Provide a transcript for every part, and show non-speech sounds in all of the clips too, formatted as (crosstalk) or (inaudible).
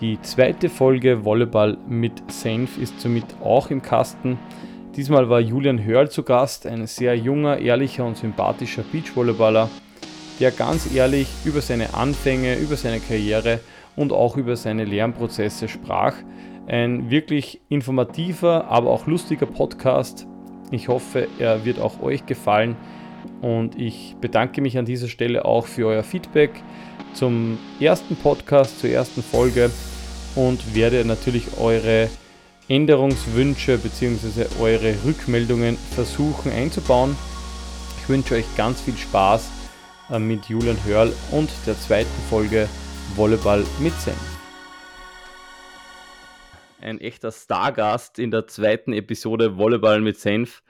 Die zweite Folge Volleyball mit Senf ist somit auch im Kasten. Diesmal war Julian Hörl zu Gast, ein sehr junger, ehrlicher und sympathischer Beachvolleyballer, der ganz ehrlich über seine Anfänge, über seine Karriere und auch über seine Lernprozesse sprach. Ein wirklich informativer, aber auch lustiger Podcast. Ich hoffe, er wird auch euch gefallen und ich bedanke mich an dieser Stelle auch für euer Feedback zum ersten Podcast, zur ersten Folge und werde natürlich eure Änderungswünsche bzw. eure Rückmeldungen versuchen einzubauen. Ich wünsche euch ganz viel Spaß äh, mit Julian Hörl und der zweiten Folge Volleyball mit Senf. Ein echter Stargast in der zweiten Episode Volleyball mit Senf.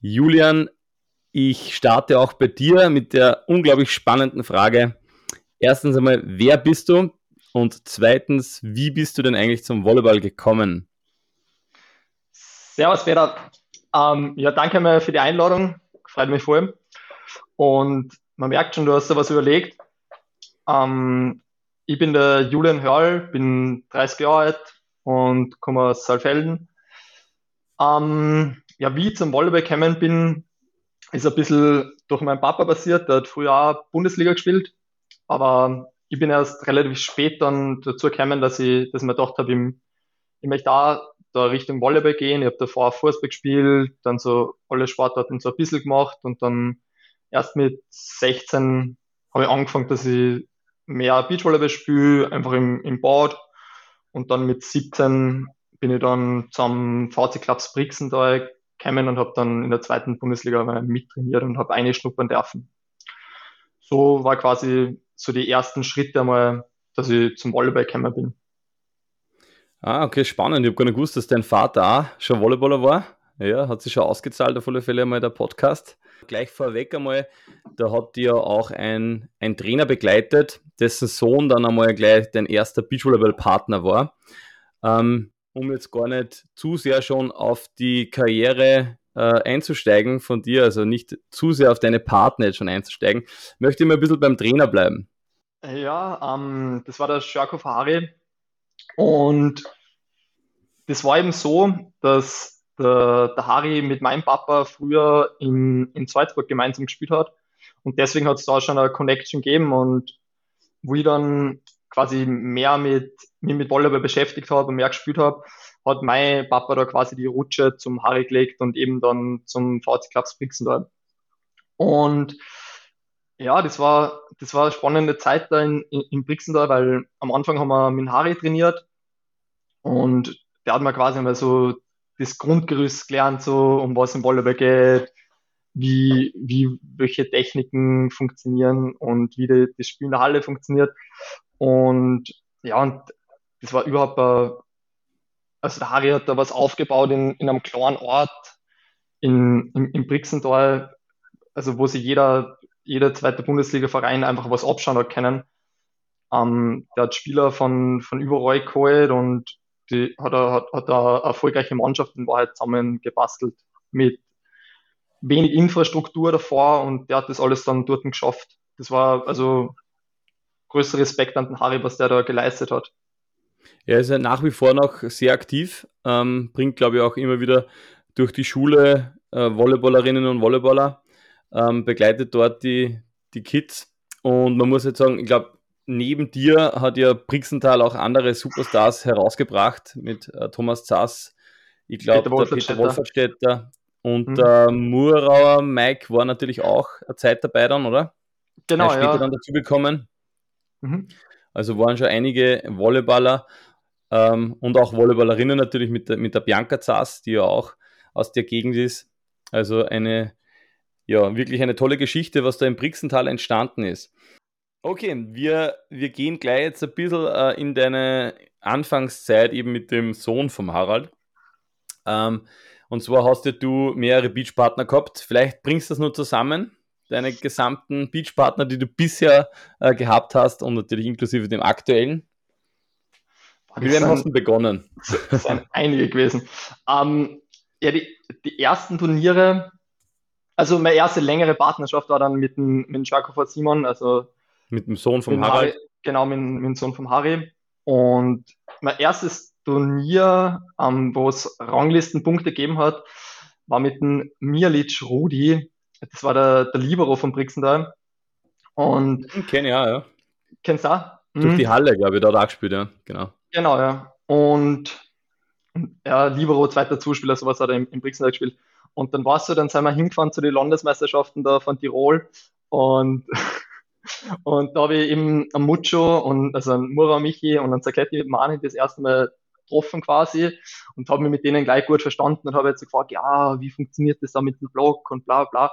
Julian, ich starte auch bei dir mit der unglaublich spannenden Frage. Erstens einmal, wer bist du? Und zweitens, wie bist du denn eigentlich zum Volleyball gekommen? Servus, Peter. Ähm, ja, danke mal für die Einladung. Freut mich voll. Und man merkt schon, du hast da was überlegt. Ähm, ich bin der Julian Hörl, bin 30 Jahre alt und komme aus Saalfelden. Ähm, ja, wie ich zum Volleyball gekommen bin, ist ein bisschen durch meinen Papa passiert. Der hat früher auch Bundesliga gespielt, aber ich bin erst relativ spät dann dazu gekommen, dass ich, dass ich mir gedacht habe, ich, ich möchte auch da Richtung Volleyball gehen. Ich habe davor Fußball gespielt, dann so alle Sportarten so ein bisschen gemacht und dann erst mit 16 habe ich angefangen, dass ich mehr Beachvolleyball spiele, einfach im, im Bad. Und dann mit 17 bin ich dann zum VC Clubs Brixen da gekommen und habe dann in der zweiten Bundesliga mittrainiert und habe eine schnuppern dürfen. So war quasi so die ersten Schritte einmal, dass ich zum Volleyball gekommen bin. Ah, okay, spannend. Ich habe gar nicht gewusst, dass dein Vater auch schon Volleyballer war. Ja, hat sich schon ausgezahlt, auf alle Fälle einmal der Podcast. Gleich vorweg einmal, da hat dir auch ein, ein Trainer begleitet, dessen Sohn dann einmal gleich dein erster Beachvolleyball-Partner war. Ähm, um jetzt gar nicht zu sehr schon auf die Karriere äh, einzusteigen von dir, also nicht zu sehr auf deine Partner jetzt schon einzusteigen, möchte ich mal ein bisschen beim Trainer bleiben. Ja, ähm, das war der Shako Fahari. Und das war eben so, dass der, der Harry mit meinem Papa früher in, in Salzburg gemeinsam gespielt hat. Und deswegen hat es da schon eine Connection gegeben. Und wo ich dann quasi mehr mit, mich mit Volleyball beschäftigt habe und mehr gespielt habe, hat mein Papa da quasi die Rutsche zum Harry gelegt und eben dann zum VC Clubs Brixen da. Und ja, das war, das war eine spannende Zeit da in, in, in Brixen da, weil am Anfang haben wir mit Harry trainiert und der hat mir quasi mal so das Grundgerüst gelernt, so um was im Volleyball geht, wie, wie welche Techniken funktionieren und wie die, das Spiel in der Halle funktioniert. Und ja, und das war überhaupt, ein, also der Harry hat da was aufgebaut in, in einem kleinen Ort in, in, in Brixental, also wo sich jeder jeder zweite Bundesliga-Verein einfach was abschauen hat können. Ähm, der hat Spieler von, von überall geholt und die hat hat, hat eine erfolgreiche Mannschaft in Wahrheit zusammen gebastelt mit wenig Infrastruktur davor und der hat das alles dann dort geschafft. Das war also größter Respekt an den Harry, was der da geleistet hat. Er ist ja nach wie vor noch sehr aktiv, ähm, bringt glaube ich auch immer wieder durch die Schule äh, Volleyballerinnen und Volleyballer ähm, begleitet dort die, die Kids. Und man muss jetzt sagen, ich glaube, neben dir hat ja Brixenthal auch andere Superstars herausgebracht mit äh, Thomas Zass, ich glaube, der Peter Wolferstädter und mhm. der Murauer Mike war natürlich auch eine Zeit dabei dann, oder? Genau, er ist später ja. dann dazugekommen. Mhm. Also waren schon einige Volleyballer ähm, und auch Volleyballerinnen natürlich mit der, mit der Bianca Zass, die ja auch aus der Gegend ist. Also eine ja, wirklich eine tolle Geschichte, was da im Brixental entstanden ist. Okay, wir, wir gehen gleich jetzt ein bisschen äh, in deine Anfangszeit eben mit dem Sohn vom Harald. Ähm, und zwar hast ja du mehrere Beachpartner gehabt. Vielleicht bringst du das nur zusammen, deine gesamten Beachpartner, die du bisher äh, gehabt hast und natürlich inklusive dem aktuellen. Wie wem hast du begonnen? Das sind einige gewesen. Ähm, ja, die, die ersten Turniere also meine erste längere Partnerschaft war dann mit dem, mit dem Jakob Simon, also mit dem Sohn vom Harry. Genau, mit, mit dem Sohn vom Harry. Und mein erstes Turnier, ähm, wo es Ranglistenpunkte gegeben hat, war mit dem Mialic Rudi. Das war der, der Libero von Brixenthal. Und. Kenn ja, ja. Kennst du auch? Durch mhm. die Halle, glaube ich, da hat er auch gespielt, ja. Genau. Genau, ja. Und ja, Libero, zweiter Zuspieler, sowas hat er im, im Brixenthal gespielt. Und dann warst du, dann sind wir hingefahren zu den Landesmeisterschaften da von Tirol. Und, (laughs) und da habe ich eben am Mucho und also einen Mura Michi und einen Zakletti Mani das erste Mal getroffen quasi. Und habe mich mit denen gleich gut verstanden und habe jetzt so gefragt, ja, wie funktioniert das da mit dem Blog und bla bla.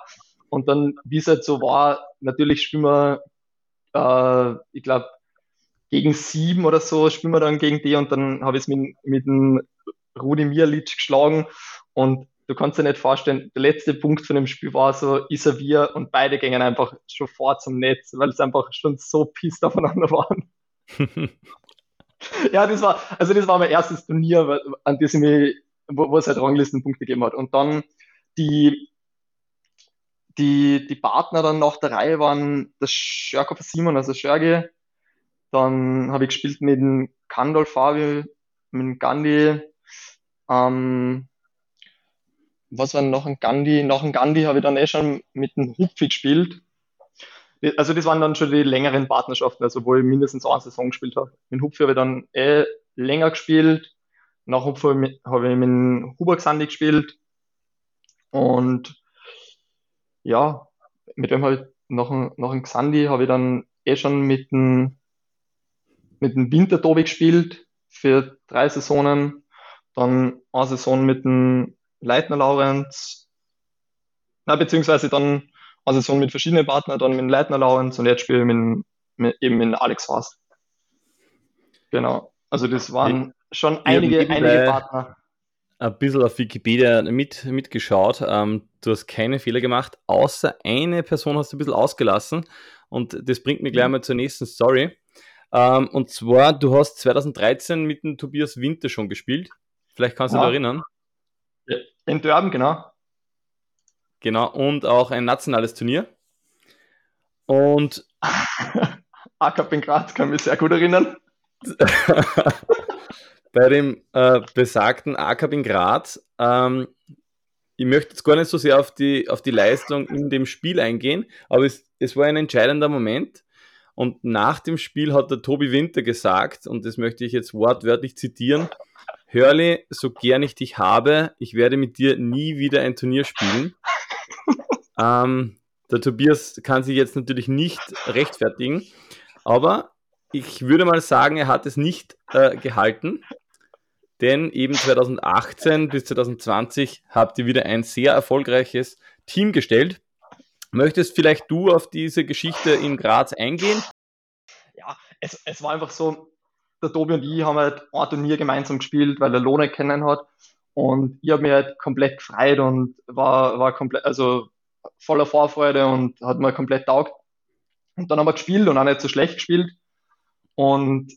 Und dann, wie es halt so war, natürlich spielen wir, äh, ich glaube, gegen sieben oder so spielen wir dann gegen die. Und dann habe ich es mit, mit dem Rudi Mirlic geschlagen. Und du kannst dir nicht vorstellen, der letzte Punkt von dem Spiel war so Isavier und beide gingen einfach schon vor zum Netz, weil es einfach schon so pisst aufeinander waren. (laughs) ja, das war, also das war mein erstes Turnier, an das ich mich, wo, wo es halt Ranglistenpunkte gegeben hat. Und dann die, die, die Partner dann nach der Reihe waren der Schörker Simon, also Schörge. Dann habe ich gespielt mit dem Kandol Fabio, mit dem Gandhi, ähm, was war noch ein Gandhi? Nach dem Gandhi habe ich dann eh schon mit dem Hupfi gespielt. Also das waren dann schon die längeren Partnerschaften, also wo ich mindestens eine Saison gespielt habe. Mit Hupfi habe ich dann eh länger gespielt. Nach Hupfi habe ich mit Huber Xandi gespielt. Und ja, mit dem habe ich nach, nach dem Xandi habe ich dann eh schon mit dem, mit dem Wintertobi gespielt für drei Saisonen. Dann eine Saison mit dem Leitner Laurenz, na, beziehungsweise dann eine Saison mit verschiedenen Partnern, dann mit Leitner Laurenz und jetzt spiele ich mit, mit, eben mit Alex Faust. Genau. Also das waren schon einige, einige Partner. Ein bisschen auf Wikipedia mit, mitgeschaut. Ähm, du hast keine Fehler gemacht, außer eine Person hast du ein bisschen ausgelassen. Und das bringt mich gleich mal zur nächsten Story. Ähm, und zwar, du hast 2013 mit dem Tobias Winter schon gespielt. Vielleicht kannst du ja. dich erinnern. In Dörben, genau. Genau, und auch ein nationales Turnier. Und (laughs) AK in Graz kann mich sehr gut erinnern. (laughs) Bei dem äh, besagten AK in Graz, ähm, ich möchte jetzt gar nicht so sehr auf die, auf die Leistung in dem Spiel eingehen, aber es, es war ein entscheidender Moment. Und nach dem Spiel hat der Tobi Winter gesagt, und das möchte ich jetzt wortwörtlich zitieren, Hörli, so gern ich dich habe, ich werde mit dir nie wieder ein Turnier spielen. (laughs) ähm, der Tobias kann sich jetzt natürlich nicht rechtfertigen, aber ich würde mal sagen, er hat es nicht äh, gehalten, denn eben 2018 bis 2020 habt ihr wieder ein sehr erfolgreiches Team gestellt. Möchtest vielleicht du auf diese Geschichte in Graz eingehen? Ja, es, es war einfach so, der Tobi und ich haben halt ein Turnier gemeinsam gespielt, weil er Lohne kennen hat. Und ich habe mich halt komplett gefreut und war, war komplett, also voller Vorfreude und hat mir komplett taugt. Und dann haben wir gespielt und auch nicht so schlecht gespielt. Und,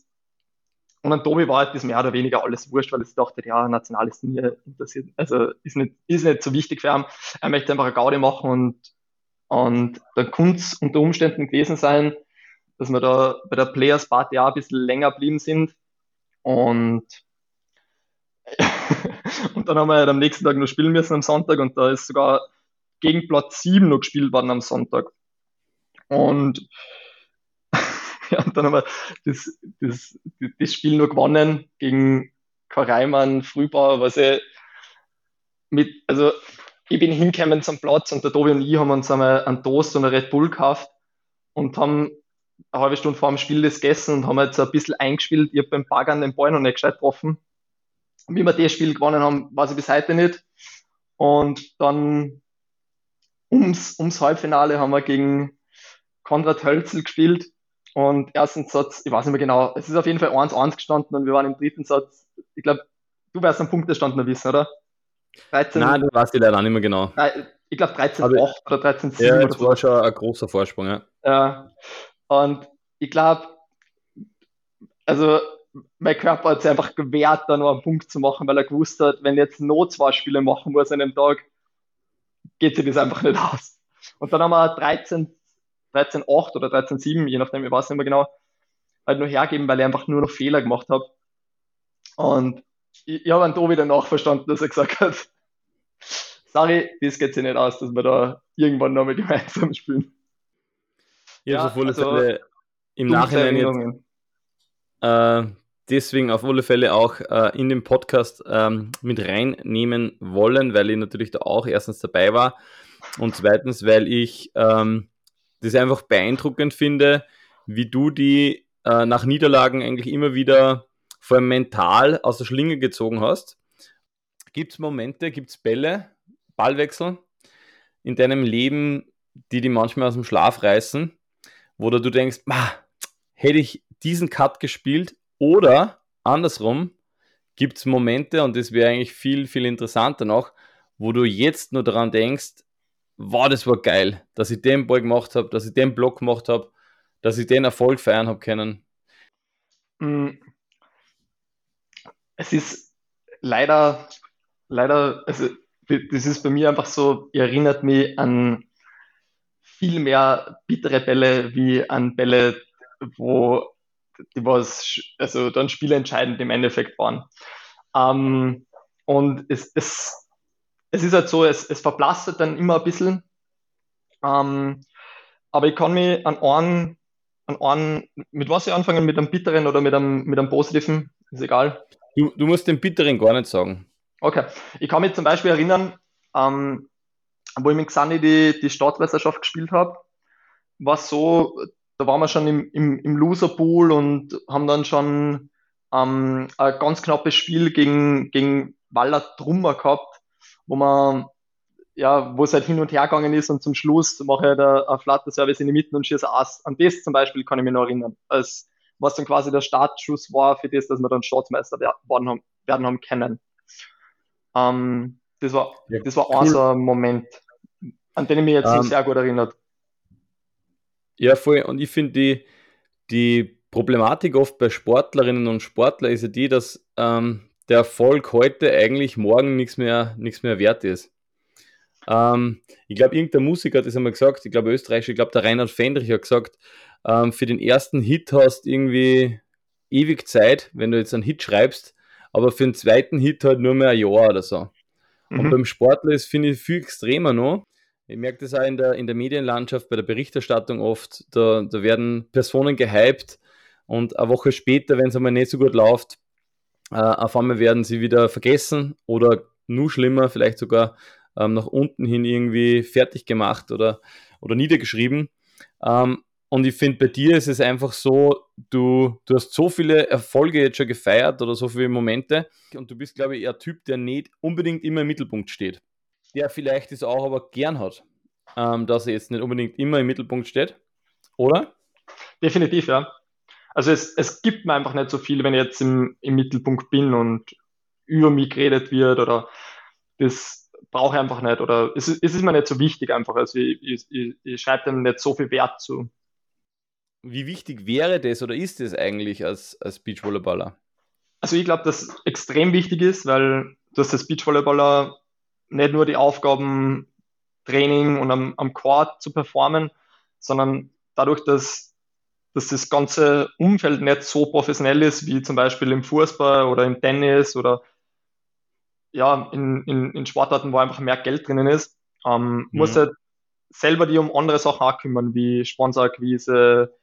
und dann Tobi war halt das mehr oder weniger alles wurscht, weil ich dachte, ja, nationales Turnier interessiert, also ist nicht, ist nicht so wichtig für ihn. Er möchte einfach eine Gaudi machen und, und dann könnte es unter Umständen gewesen sein, dass wir da bei der Players Party auch ein bisschen länger geblieben sind. Und, (laughs) und dann haben wir halt am nächsten Tag noch spielen müssen am Sonntag und da ist sogar gegen Platz 7 noch gespielt worden am Sonntag. Und (laughs) ja, und dann haben wir das, das, das Spiel noch gewonnen gegen Kareimann, Frühbauer, was ich mit, also ich bin hingekommen zum Platz und der Tobi und ich haben uns einmal einen Toast und eine Red Bull gekauft und haben eine halbe Stunde vor dem Spiel das gegessen und haben jetzt ein bisschen eingespielt. Ich habe beim Baggern den Ball noch nicht gescheit getroffen. Wie wir das Spiel gewonnen haben, weiß ich bis heute nicht. Und dann ums, ums Halbfinale haben wir gegen Konrad Hölzel gespielt. Und ersten Satz, ich weiß nicht mehr genau, es ist auf jeden Fall 1-1 gestanden und wir waren im dritten Satz, ich glaube, du wirst am Punktestand noch wissen, oder? 13, Nein, du weißt die leider nicht mehr genau. Ich glaube 13-8 oder 13-7. Ja, das war schon ein großer Vorsprung, ja. Ja, und ich glaube, also mein Körper hat sich einfach gewehrt, da noch einen Punkt zu machen, weil er gewusst hat, wenn jetzt nur zwei Spiele machen muss an dem Tag, geht sich das einfach nicht aus. Und dann haben wir 13, 13, 8 oder 13, 7, je nachdem, ich weiß nicht mehr genau, halt nur hergeben, weil ich einfach nur noch Fehler gemacht habe. Und ich, ich habe dann Tobi danach verstanden, dass er gesagt hat, (laughs) sorry, das geht sich nicht aus, dass wir da irgendwann nochmal gemeinsam spielen. Ja, ja also, also im Nachhinein jetzt, äh, deswegen auf alle Fälle auch äh, in den Podcast ähm, mit reinnehmen wollen, weil ich natürlich da auch erstens dabei war und zweitens, weil ich ähm, das einfach beeindruckend finde, wie du die äh, nach Niederlagen eigentlich immer wieder vor allem mental aus der Schlinge gezogen hast. Gibt es Momente, gibt es Bälle, Ballwechsel in deinem Leben, die die manchmal aus dem Schlaf reißen, wo du denkst, hätte ich diesen Cut gespielt oder andersrum, gibt es Momente, und das wäre eigentlich viel, viel interessanter noch, wo du jetzt nur daran denkst, wow, das war geil, dass ich den Ball gemacht habe, dass ich den Block gemacht habe, dass ich den Erfolg feiern habe können. Mm. Es ist leider, leider, also das ist bei mir einfach so, erinnert mich an viel mehr bittere Bälle wie an Bälle, wo die was, also dann spielentscheidend im Endeffekt waren. Ähm, und es, es, es ist halt so, es, es verblasst dann immer ein bisschen. Ähm, aber ich kann mich an einen, an einen, mit was ich anfangen, mit einem bitteren oder mit einem, mit einem positiven, ist egal. Du, du musst den bitteren gar nicht sagen. Okay. Ich kann mich zum Beispiel erinnern, ähm, wo ich mit Xani die, die Staatsmeisterschaft gespielt habe, war so, da waren wir schon im, im, im Loser-Pool und haben dann schon ähm, ein ganz knappes Spiel gegen, gegen Waller Trummer gehabt, wo man ja, wo es halt hin und her gegangen ist und zum Schluss mache ich halt ein Flutter Service in die Mitte und schieße Ass. An das zum Beispiel kann ich mich noch erinnern, als was dann quasi der Startschuss war für das, dass wir dann Staatsmeister werden haben, werden haben können. Ähm, das war, ja, das war cool. ein Moment, an den ich mich jetzt ähm, sehr gut erinnert. Ja, voll. Und ich finde die, die Problematik oft bei Sportlerinnen und Sportlern ist ja die, dass ähm, der Erfolg heute eigentlich morgen nichts mehr, nichts mehr wert ist. Ähm, ich glaube, irgendein Musiker hat das einmal gesagt, ich glaube Österreich, ich glaube der Reinhard Fendrich hat gesagt, ähm, für den ersten Hit hast du irgendwie ewig Zeit, wenn du jetzt einen Hit schreibst, aber für den zweiten Hit halt nur mehr ein Jahr oder so. Mhm. Und beim Sportler ist, finde ich, viel extremer noch. Ich merke das auch in der, in der Medienlandschaft, bei der Berichterstattung oft. Da, da werden Personen gehypt und eine Woche später, wenn es einmal nicht so gut läuft, äh, auf einmal werden sie wieder vergessen oder nur schlimmer, vielleicht sogar ähm, nach unten hin irgendwie fertig gemacht oder, oder niedergeschrieben. Ähm, und ich finde, bei dir ist es einfach so, du, du hast so viele Erfolge jetzt schon gefeiert oder so viele Momente und du bist, glaube ich, eher Typ, der nicht unbedingt immer im Mittelpunkt steht. Der vielleicht es auch aber gern hat, ähm, dass er jetzt nicht unbedingt immer im Mittelpunkt steht, oder? Definitiv, ja. Also es, es gibt mir einfach nicht so viel, wenn ich jetzt im, im Mittelpunkt bin und über mich geredet wird oder das, brauche ich einfach nicht oder es, es ist mir nicht so wichtig einfach. Also ich, ich, ich, ich schreibe dem nicht so viel Wert zu. Wie wichtig wäre das oder ist es eigentlich als, als Beachvolleyballer? Also ich glaube, dass extrem wichtig ist, weil du hast als Beachvolleyballer nicht nur die Aufgaben Training und am, am Court zu performen, sondern dadurch, dass, dass das ganze Umfeld nicht so professionell ist, wie zum Beispiel im Fußball oder im Tennis oder ja, in, in, in Sportarten, wo einfach mehr Geld drinnen ist, ähm, mhm. muss halt selber die um andere Sachen auch kümmern, wie Sponsorakquise,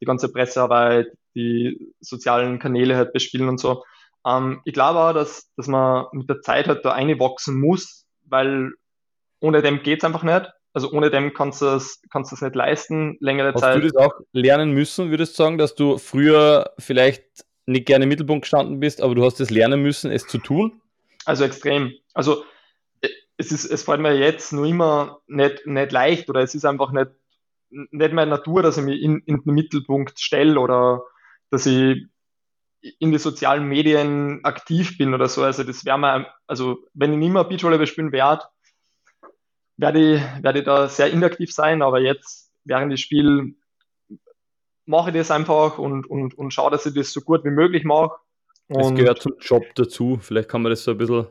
die ganze Pressearbeit, die sozialen Kanäle halt bespielen und so. Ähm, ich glaube auch, dass, dass man mit der Zeit halt da einwachsen muss, weil ohne dem geht's einfach nicht. Also ohne dem kannst du es kannst es nicht leisten, längere Hast Zeit. Hast du das auch lernen müssen, würdest du sagen, dass du früher vielleicht nicht gerne im Mittelpunkt gestanden bist, aber du hast es lernen müssen, es zu tun? Also extrem. Also äh, es ist, es fällt mir jetzt nur immer nicht, nicht leicht oder es ist einfach nicht, nicht meine Natur, dass ich mich in, in den Mittelpunkt stelle oder dass ich in die sozialen Medien aktiv bin oder so. Also das wäre mir, also wenn ich nicht mehr Beachvolleyball spielen werde, werde ich, werde ich da sehr inaktiv sein, aber jetzt während des Spiels mache ich das einfach und, und, und schaue, dass ich das so gut wie möglich mache es gehört zum Job dazu. Vielleicht kann man das so ein bisschen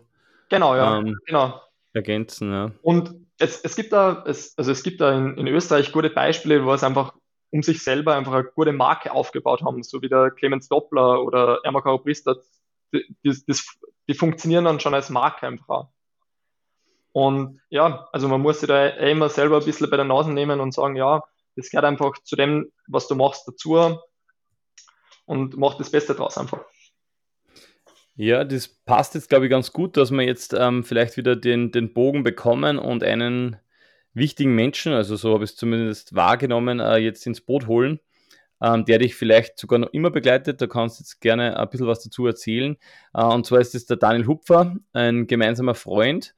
genau, ja, ähm, genau. ergänzen. Ja. Und es, es gibt da, es, also es gibt da in, in Österreich gute Beispiele, wo es einfach um sich selber einfach eine gute Marke aufgebaut haben, so wie der Clemens Doppler oder Ermakaro Priester, die, die, die, funktionieren dann schon als Marke einfach. Und ja, also man muss sich da eh immer selber ein bisschen bei der Nase nehmen und sagen, ja, das gehört einfach zu dem, was du machst, dazu und mach das Beste draus einfach. Ja, das passt jetzt, glaube ich, ganz gut, dass wir jetzt ähm, vielleicht wieder den, den Bogen bekommen und einen wichtigen Menschen, also so habe ich es zumindest wahrgenommen, äh, jetzt ins Boot holen, ähm, der dich vielleicht sogar noch immer begleitet. Da kannst du jetzt gerne ein bisschen was dazu erzählen. Äh, und zwar ist es der Daniel Hupfer, ein gemeinsamer Freund,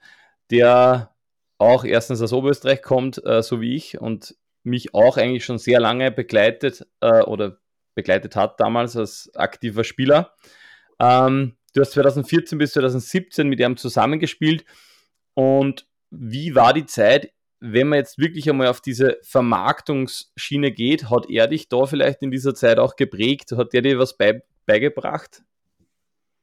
der auch erstens aus Oberösterreich kommt, äh, so wie ich, und mich auch eigentlich schon sehr lange begleitet äh, oder begleitet hat damals als aktiver Spieler. Ähm, du hast 2014 bis 2017 mit ihm zusammengespielt. Und wie war die Zeit, wenn man jetzt wirklich einmal auf diese Vermarktungsschiene geht? Hat er dich da vielleicht in dieser Zeit auch geprägt? Hat er dir was bei, beigebracht?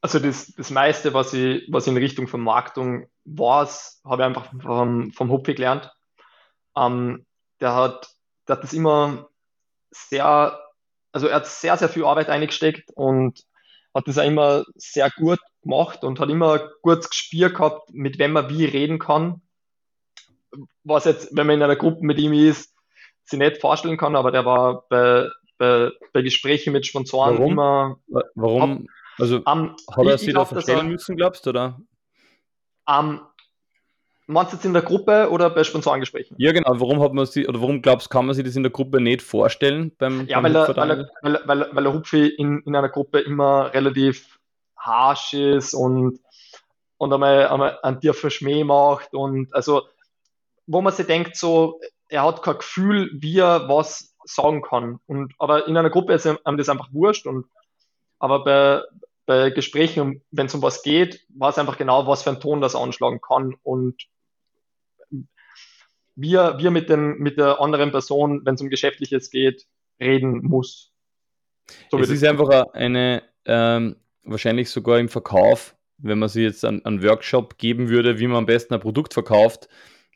Also das, das meiste, was ich, was in Richtung Vermarktung war, habe ich einfach vom, vom Hupfi gelernt. Ähm, der hat, der hat das immer sehr, also er hat sehr, sehr viel Arbeit eingesteckt und hat das auch immer sehr gut gemacht und hat immer ein gutes Gespür gehabt, mit wem man wie reden kann. Was jetzt, wenn man in einer Gruppe mit ihm ist, sich nicht vorstellen kann, aber der war bei, bei, bei Gesprächen mit Sponsoren Warum? immer. Warum? Also um, hat er sich da verstellen müssen, glaubst du, oder? Um, Meinst du jetzt in der Gruppe oder bei Sponsorengesprächen? Ja, genau. Warum hat man sie, oder warum glaubst kann man sich das in der Gruppe nicht vorstellen beim, Ja, beim weil, er, weil, er, weil, weil, weil der Hupfi in, in einer Gruppe immer relativ harsh ist und, und einmal, einmal einen tiefen Schmäh macht und also, wo man sich denkt, so, er hat kein Gefühl, wie er was sagen kann. Und, aber in einer Gruppe ist ihm das einfach wurscht und, aber bei, bei Gesprächen, wenn es um was geht, weiß einfach genau, was für ein Ton das anschlagen kann und wie wie er mit, dem, mit der anderen Person, wenn es um Geschäftliches geht, reden muss. So es ist einfach eine, ähm, wahrscheinlich sogar im Verkauf, wenn man sich jetzt einen, einen Workshop geben würde, wie man am besten ein Produkt verkauft,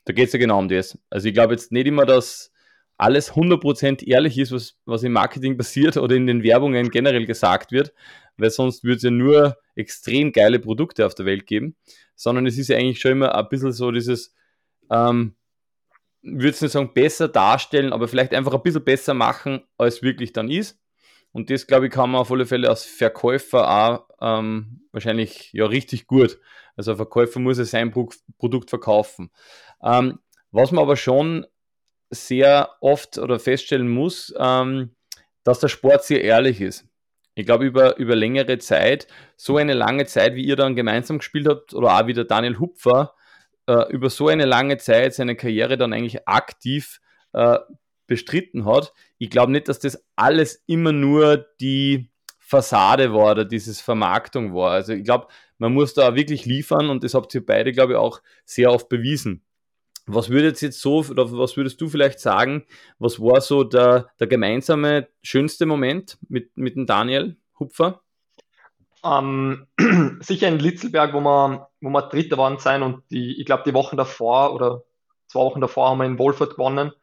da geht es ja genau um das. Also ich glaube jetzt nicht immer, dass alles 100% ehrlich ist, was, was im Marketing passiert oder in den Werbungen generell gesagt wird, weil sonst würde es ja nur extrem geile Produkte auf der Welt geben, sondern es ist ja eigentlich schon immer ein bisschen so dieses, ähm, würde es nicht sagen, besser darstellen, aber vielleicht einfach ein bisschen besser machen, als wirklich dann ist. Und das, glaube ich, kann man auf alle Fälle als Verkäufer auch ähm, wahrscheinlich ja richtig gut. Also ein Verkäufer muss ja sein Pro Produkt verkaufen. Ähm, was man aber schon sehr oft oder feststellen muss, ähm, dass der Sport sehr ehrlich ist. Ich glaube, über, über längere Zeit, so eine lange Zeit, wie ihr dann gemeinsam gespielt habt, oder auch wie der Daniel Hupfer, äh, über so eine lange Zeit seine Karriere dann eigentlich aktiv äh, bestritten hat. Ich glaube nicht, dass das alles immer nur die Fassade war oder dieses Vermarktung war. Also ich glaube, man muss da wirklich liefern und das habt ihr beide, glaube ich, auch sehr oft bewiesen. Was würdest jetzt so, oder was würdest du vielleicht sagen, was war so der, der gemeinsame schönste Moment mit, mit dem Daniel Hupfer? Ähm, (clears throat) sicher in Litzelberg, wo wir, wo wir Dritter waren sein und die, ich glaube, die Wochen davor oder zwei Wochen davor haben wir in Wolfurt gewonnen.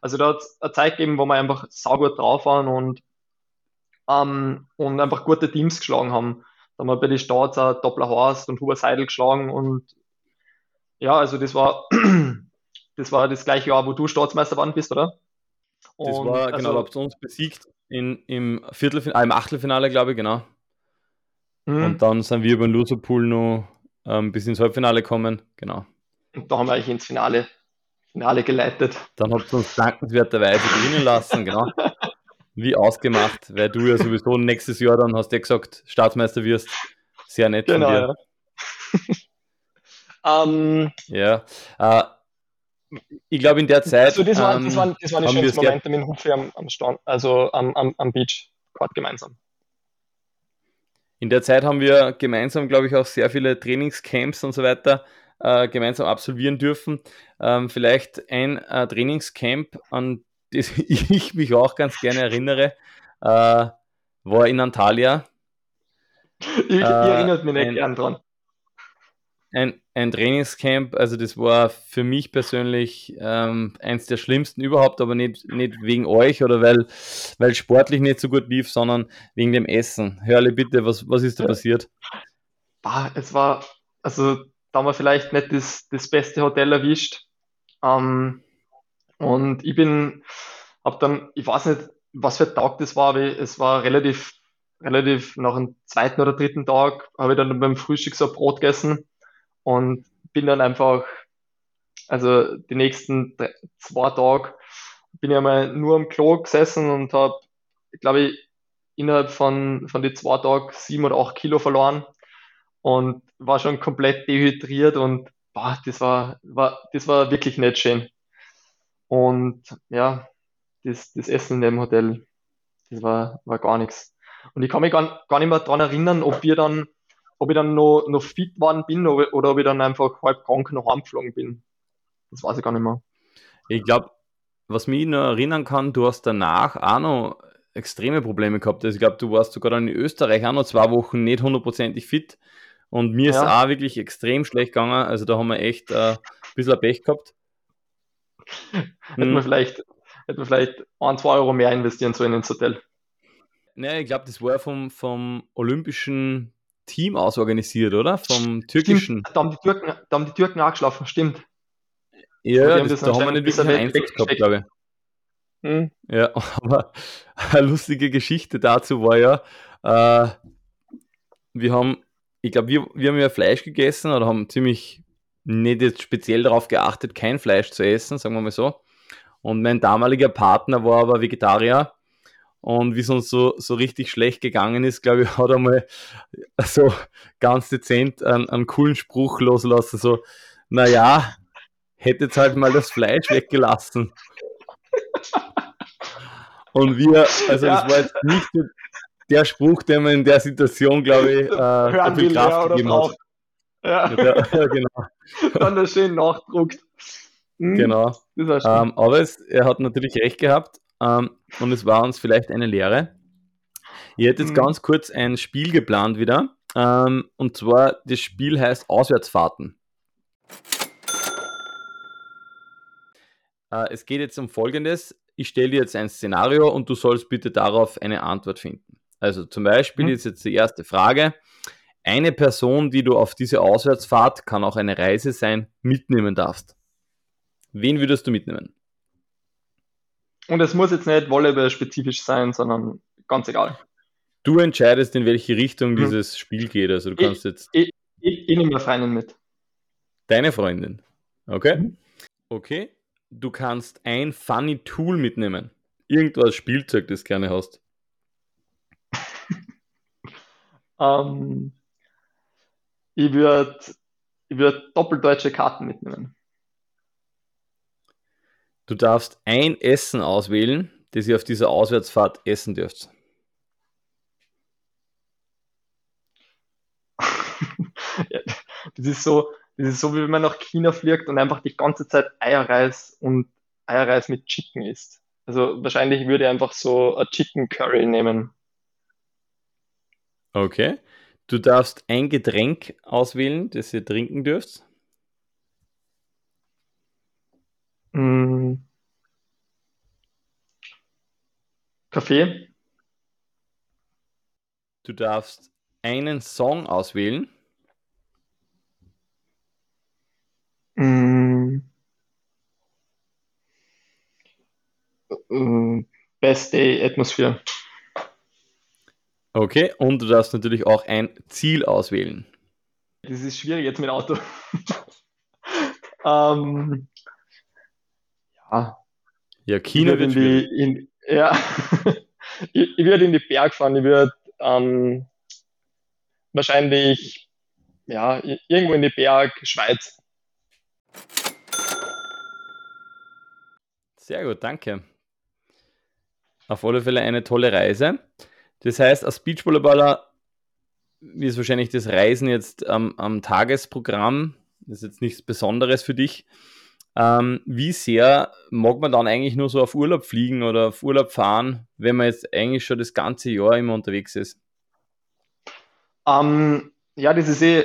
Also da hat es eine Zeit gegeben, wo wir einfach saugut drauf waren und, ähm, und einfach gute Teams geschlagen haben. Da haben wir bei den Starts auch Doppler Horst und Huber Seidel geschlagen und ja, also das war (clears throat) das war das gleiche Jahr, wo du Staatsmeister geworden bist, oder? Und das war, genau, also, genau, habt ihr uns besiegt in, im Viertelfinale, äh, im Achtelfinale, glaube ich, genau. Mhm. Und dann sind wir über den Loserpool noch ähm, bis ins Halbfinale gekommen. Genau. Und da haben wir eigentlich ins Finale, Finale geleitet. Dann habt ihr uns dankenswerterweise gewinnen lassen, genau. (laughs) Wie ausgemacht, weil du ja sowieso nächstes Jahr dann hast du ja gesagt, Staatsmeister wirst. Sehr nett genau, von dir. Ja. um, (laughs) ähm, ja. Äh, ich glaube, in der Zeit. Also, das waren, das waren, das waren die schönsten Momente mit dem Hufe am, am, Stand, also am, am, am Beach, Quad gemeinsam. In der Zeit haben wir gemeinsam, glaube ich, auch sehr viele Trainingscamps und so weiter äh, gemeinsam absolvieren dürfen. Ähm, vielleicht ein äh, Trainingscamp, an das (laughs) ich mich auch ganz gerne erinnere, äh, war in Antalya. Ich, ich erinnert mich nicht gern dran. Ein, ein Trainingscamp, also das war für mich persönlich ähm, eins der schlimmsten überhaupt, aber nicht, nicht wegen euch oder weil, weil sportlich nicht so gut lief, sondern wegen dem Essen. Hörle bitte, was, was ist da passiert? Bah, es war, also da haben wir vielleicht nicht das, das beste Hotel erwischt. Ähm, und ich bin, hab dann, ich weiß nicht, was für ein Tag das war, aber es war relativ, relativ nach dem zweiten oder dritten Tag, habe ich dann beim Frühstück so ein Brot gegessen und bin dann einfach, also die nächsten drei, zwei Tage bin ich einmal nur am Klo gesessen und habe, glaube ich, innerhalb von, von den zwei Tagen sieben oder acht Kilo verloren und war schon komplett dehydriert und boah, das war, war, das war wirklich nicht schön. Und ja, das, das Essen in dem Hotel, das war, war gar nichts. Und ich kann mich gar, gar nicht mehr daran erinnern, ob wir dann, ob ich dann noch, noch fit geworden bin oder, oder ob ich dann einfach halb krank noch heimgeflogen bin. Das weiß ich gar nicht mehr. Ich glaube, was mich noch erinnern kann, du hast danach auch noch extreme Probleme gehabt. Also ich glaube, du warst sogar dann in Österreich auch noch zwei Wochen nicht hundertprozentig fit. Und mir ja. ist auch wirklich extrem schlecht gegangen. Also da haben wir echt äh, ein bisschen Pech gehabt. (laughs) Hätten wir hm. vielleicht, hätten wir vielleicht ein, zwei Euro mehr investieren sollen ins Hotel. Ne, ich glaube, das war vom, vom olympischen Team aus organisiert, oder? Vom türkischen. Stimmt, da haben die Türken, da haben die Türken auch geschlafen, stimmt. Ja, das, das da haben wir nicht wirklich einen Einsatz gehabt, glaube ich. Hm. Ja, (laughs) aber eine lustige Geschichte dazu war ja, äh, wir haben, ich glaube, wir, wir haben ja Fleisch gegessen oder haben ziemlich nicht jetzt speziell darauf geachtet, kein Fleisch zu essen, sagen wir mal so. Und mein damaliger Partner war aber Vegetarier. Und wie es uns so, so richtig schlecht gegangen ist, glaube ich, (laughs) hat er mal so ganz dezent einen, einen coolen Spruch loslassen, so, naja, hättet halt mal das Fleisch weggelassen. Und wir, also ja. das war jetzt nicht der Spruch, der man in der Situation, glaube ich, äh, (laughs) so viel Kraft gegeben hat. Ja. ja, (laughs) genau. Dann das schön nachdruckt. Mhm. Genau. Ähm, aber es, er hat natürlich recht gehabt ähm, und es war uns vielleicht eine Lehre. Ich hätte jetzt mhm. ganz kurz ein Spiel geplant wieder. Ähm, und zwar, das Spiel heißt Auswärtsfahrten. Äh, es geht jetzt um Folgendes. Ich stelle dir jetzt ein Szenario und du sollst bitte darauf eine Antwort finden. Also zum Beispiel mhm. ist jetzt die erste Frage. Eine Person, die du auf diese Auswärtsfahrt, kann auch eine Reise sein, mitnehmen darfst. Wen würdest du mitnehmen? Und es muss jetzt nicht Volleyball-spezifisch sein, sondern ganz egal. Du entscheidest, in welche Richtung mhm. dieses Spiel geht. Also du kannst ich, jetzt. Ich, ich, ich nehme eine Freundin mit. Deine Freundin. Okay. Mhm. Okay du kannst ein funny Tool mitnehmen. Irgendwas Spielzeug, das du gerne hast. um, (laughs) ähm, ich würde ich würd doppeldeutsche Karten mitnehmen. Du darfst ein Essen auswählen, das ihr auf dieser Auswärtsfahrt essen dürft. (laughs) das ist so, das ist so, wie wenn man nach China fliegt und einfach die ganze Zeit Eierreis und Eierreis mit Chicken isst. Also wahrscheinlich würde ich einfach so ein Chicken Curry nehmen. Okay. Du darfst ein Getränk auswählen, das ihr trinken dürft. Mm. Kaffee. Du darfst einen Song auswählen. Mm. Mm, Best Day Atmosphere. Okay, und du darfst natürlich auch ein Ziel auswählen. Das ist schwierig jetzt mit Auto. (laughs) ähm, ja. Ja, China wird in die, in, Ja, (laughs) ich, ich würde in die Berg fahren. Ich würde ähm, wahrscheinlich ja, irgendwo in die Berg, Schweiz. Sehr gut, danke. Auf alle Fälle eine tolle Reise. Das heißt, als Beachvolleyballer ist wahrscheinlich das Reisen jetzt am, am Tagesprogramm. Das ist jetzt nichts Besonderes für dich. Ähm, wie sehr mag man dann eigentlich nur so auf Urlaub fliegen oder auf Urlaub fahren, wenn man jetzt eigentlich schon das ganze Jahr immer unterwegs ist? Ähm, ja, das ist eh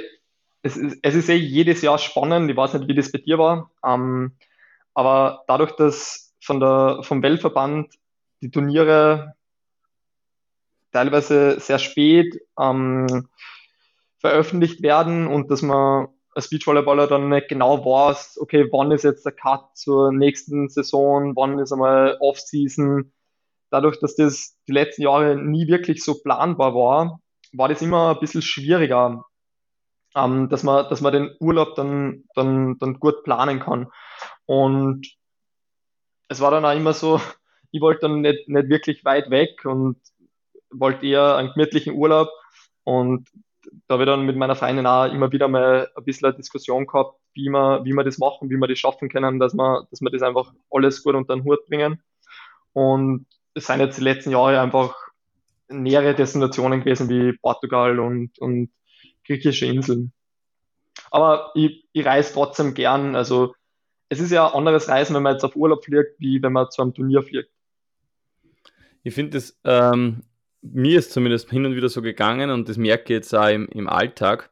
es ist, es ist eh jedes Jahr spannend. Ich weiß nicht, wie das bei dir war. Ähm, aber dadurch, dass von der, vom Weltverband die Turniere teilweise sehr spät ähm, veröffentlicht werden und dass man als Beachvolleyballer dann nicht genau weiß, okay, wann ist jetzt der Cut zur nächsten Saison, wann ist einmal Off-Season. Dadurch, dass das die letzten Jahre nie wirklich so planbar war, war das immer ein bisschen schwieriger, ähm, dass man, dass man den Urlaub dann, dann, dann gut planen kann. Und es war dann auch immer so, (laughs) ich wollte dann nicht, nicht wirklich weit weg und wollte eher einen gemütlichen Urlaub. Und da habe ich dann mit meiner Freundin auch immer wieder mal ein bisschen eine Diskussion gehabt, wie wir, wie wir das machen, wie wir das schaffen können, dass wir, dass wir das einfach alles gut unter den Hut bringen. Und es sind jetzt die letzten Jahre einfach nähere Destinationen gewesen wie Portugal und, und griechische Inseln. Aber ich, ich reise trotzdem gern. Also es ist ja ein anderes Reisen, wenn man jetzt auf Urlaub fliegt, wie wenn man zu einem Turnier fliegt. Ich finde das, ähm, mir ist zumindest hin und wieder so gegangen und das merke ich jetzt auch im, im Alltag.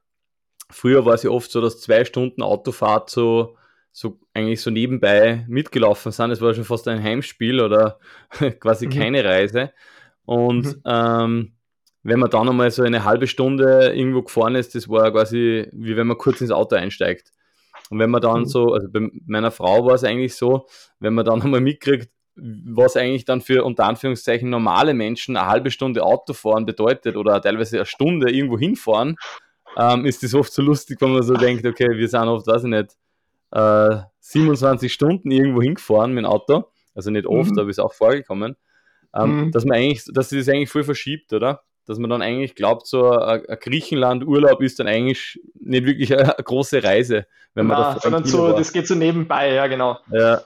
Früher war es ja oft so, dass zwei Stunden Autofahrt so, so eigentlich so nebenbei mitgelaufen sind. Es war schon fast ein Heimspiel oder (laughs) quasi mhm. keine Reise. Und mhm. ähm, wenn man dann einmal so eine halbe Stunde irgendwo gefahren ist, das war quasi wie wenn man kurz ins Auto einsteigt. Und wenn man dann mhm. so, also bei meiner Frau war es eigentlich so, wenn man dann (laughs) einmal mitkriegt, was eigentlich dann für unter Anführungszeichen normale Menschen eine halbe Stunde Autofahren bedeutet oder teilweise eine Stunde irgendwo hinfahren, ähm, ist das oft so lustig, wenn man so denkt, okay, wir sind oft, weiß ich nicht, äh, 27 Stunden irgendwo hingefahren mit dem Auto. Also nicht oft, mhm. aber ist auch vorgekommen. Ähm, mhm. Dass man eigentlich, dass sich das eigentlich voll verschiebt, oder? Dass man dann eigentlich glaubt, so ein, ein Griechenland-Urlaub ist dann eigentlich nicht wirklich eine, große Reise, wenn man da sondern so, das geht so nebenbei, ja genau. Ja,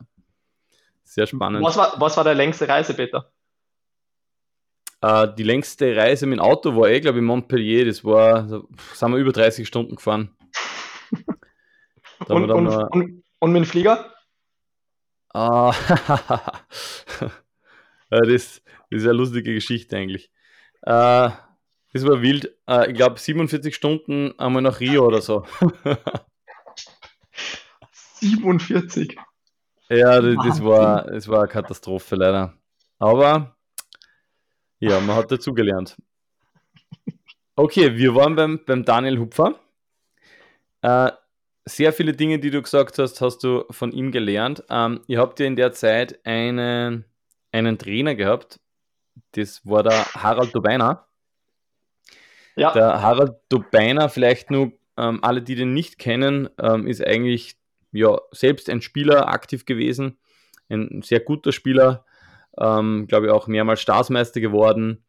sehr spannend. Was war, was war der längste Reise, Peter? Uh, die längste Reise mit dem Auto war eh, glaube ich, Montpellier. Das war, da sind wir über 30 Stunden gefahren. (laughs) und, und, noch... und, und, mit dem Flieger? (laughs) Uh, das, das, ist eine lustige Geschichte eigentlich. Uh, das war wild. ich glaube, 47 Stunden einmal nach Rio oder so. (laughs) 47? Ja, das, das, war, das war eine Katastrophe leider. Aber ja, man hat dazugelernt. Okay, wir waren beim, beim Daniel Hupfer. Äh, sehr viele Dinge, die du gesagt hast, hast du von ihm gelernt. Ähm, ihr habt ja in der Zeit einen, einen Trainer gehabt. Das war der Harald Dobeiner. Ja. Der Harald Dobeiner, vielleicht nur ähm, alle, die den nicht kennen, ähm, ist eigentlich ja, selbst ein Spieler aktiv gewesen, ein sehr guter Spieler, ähm, glaube ich auch mehrmals Staatsmeister geworden,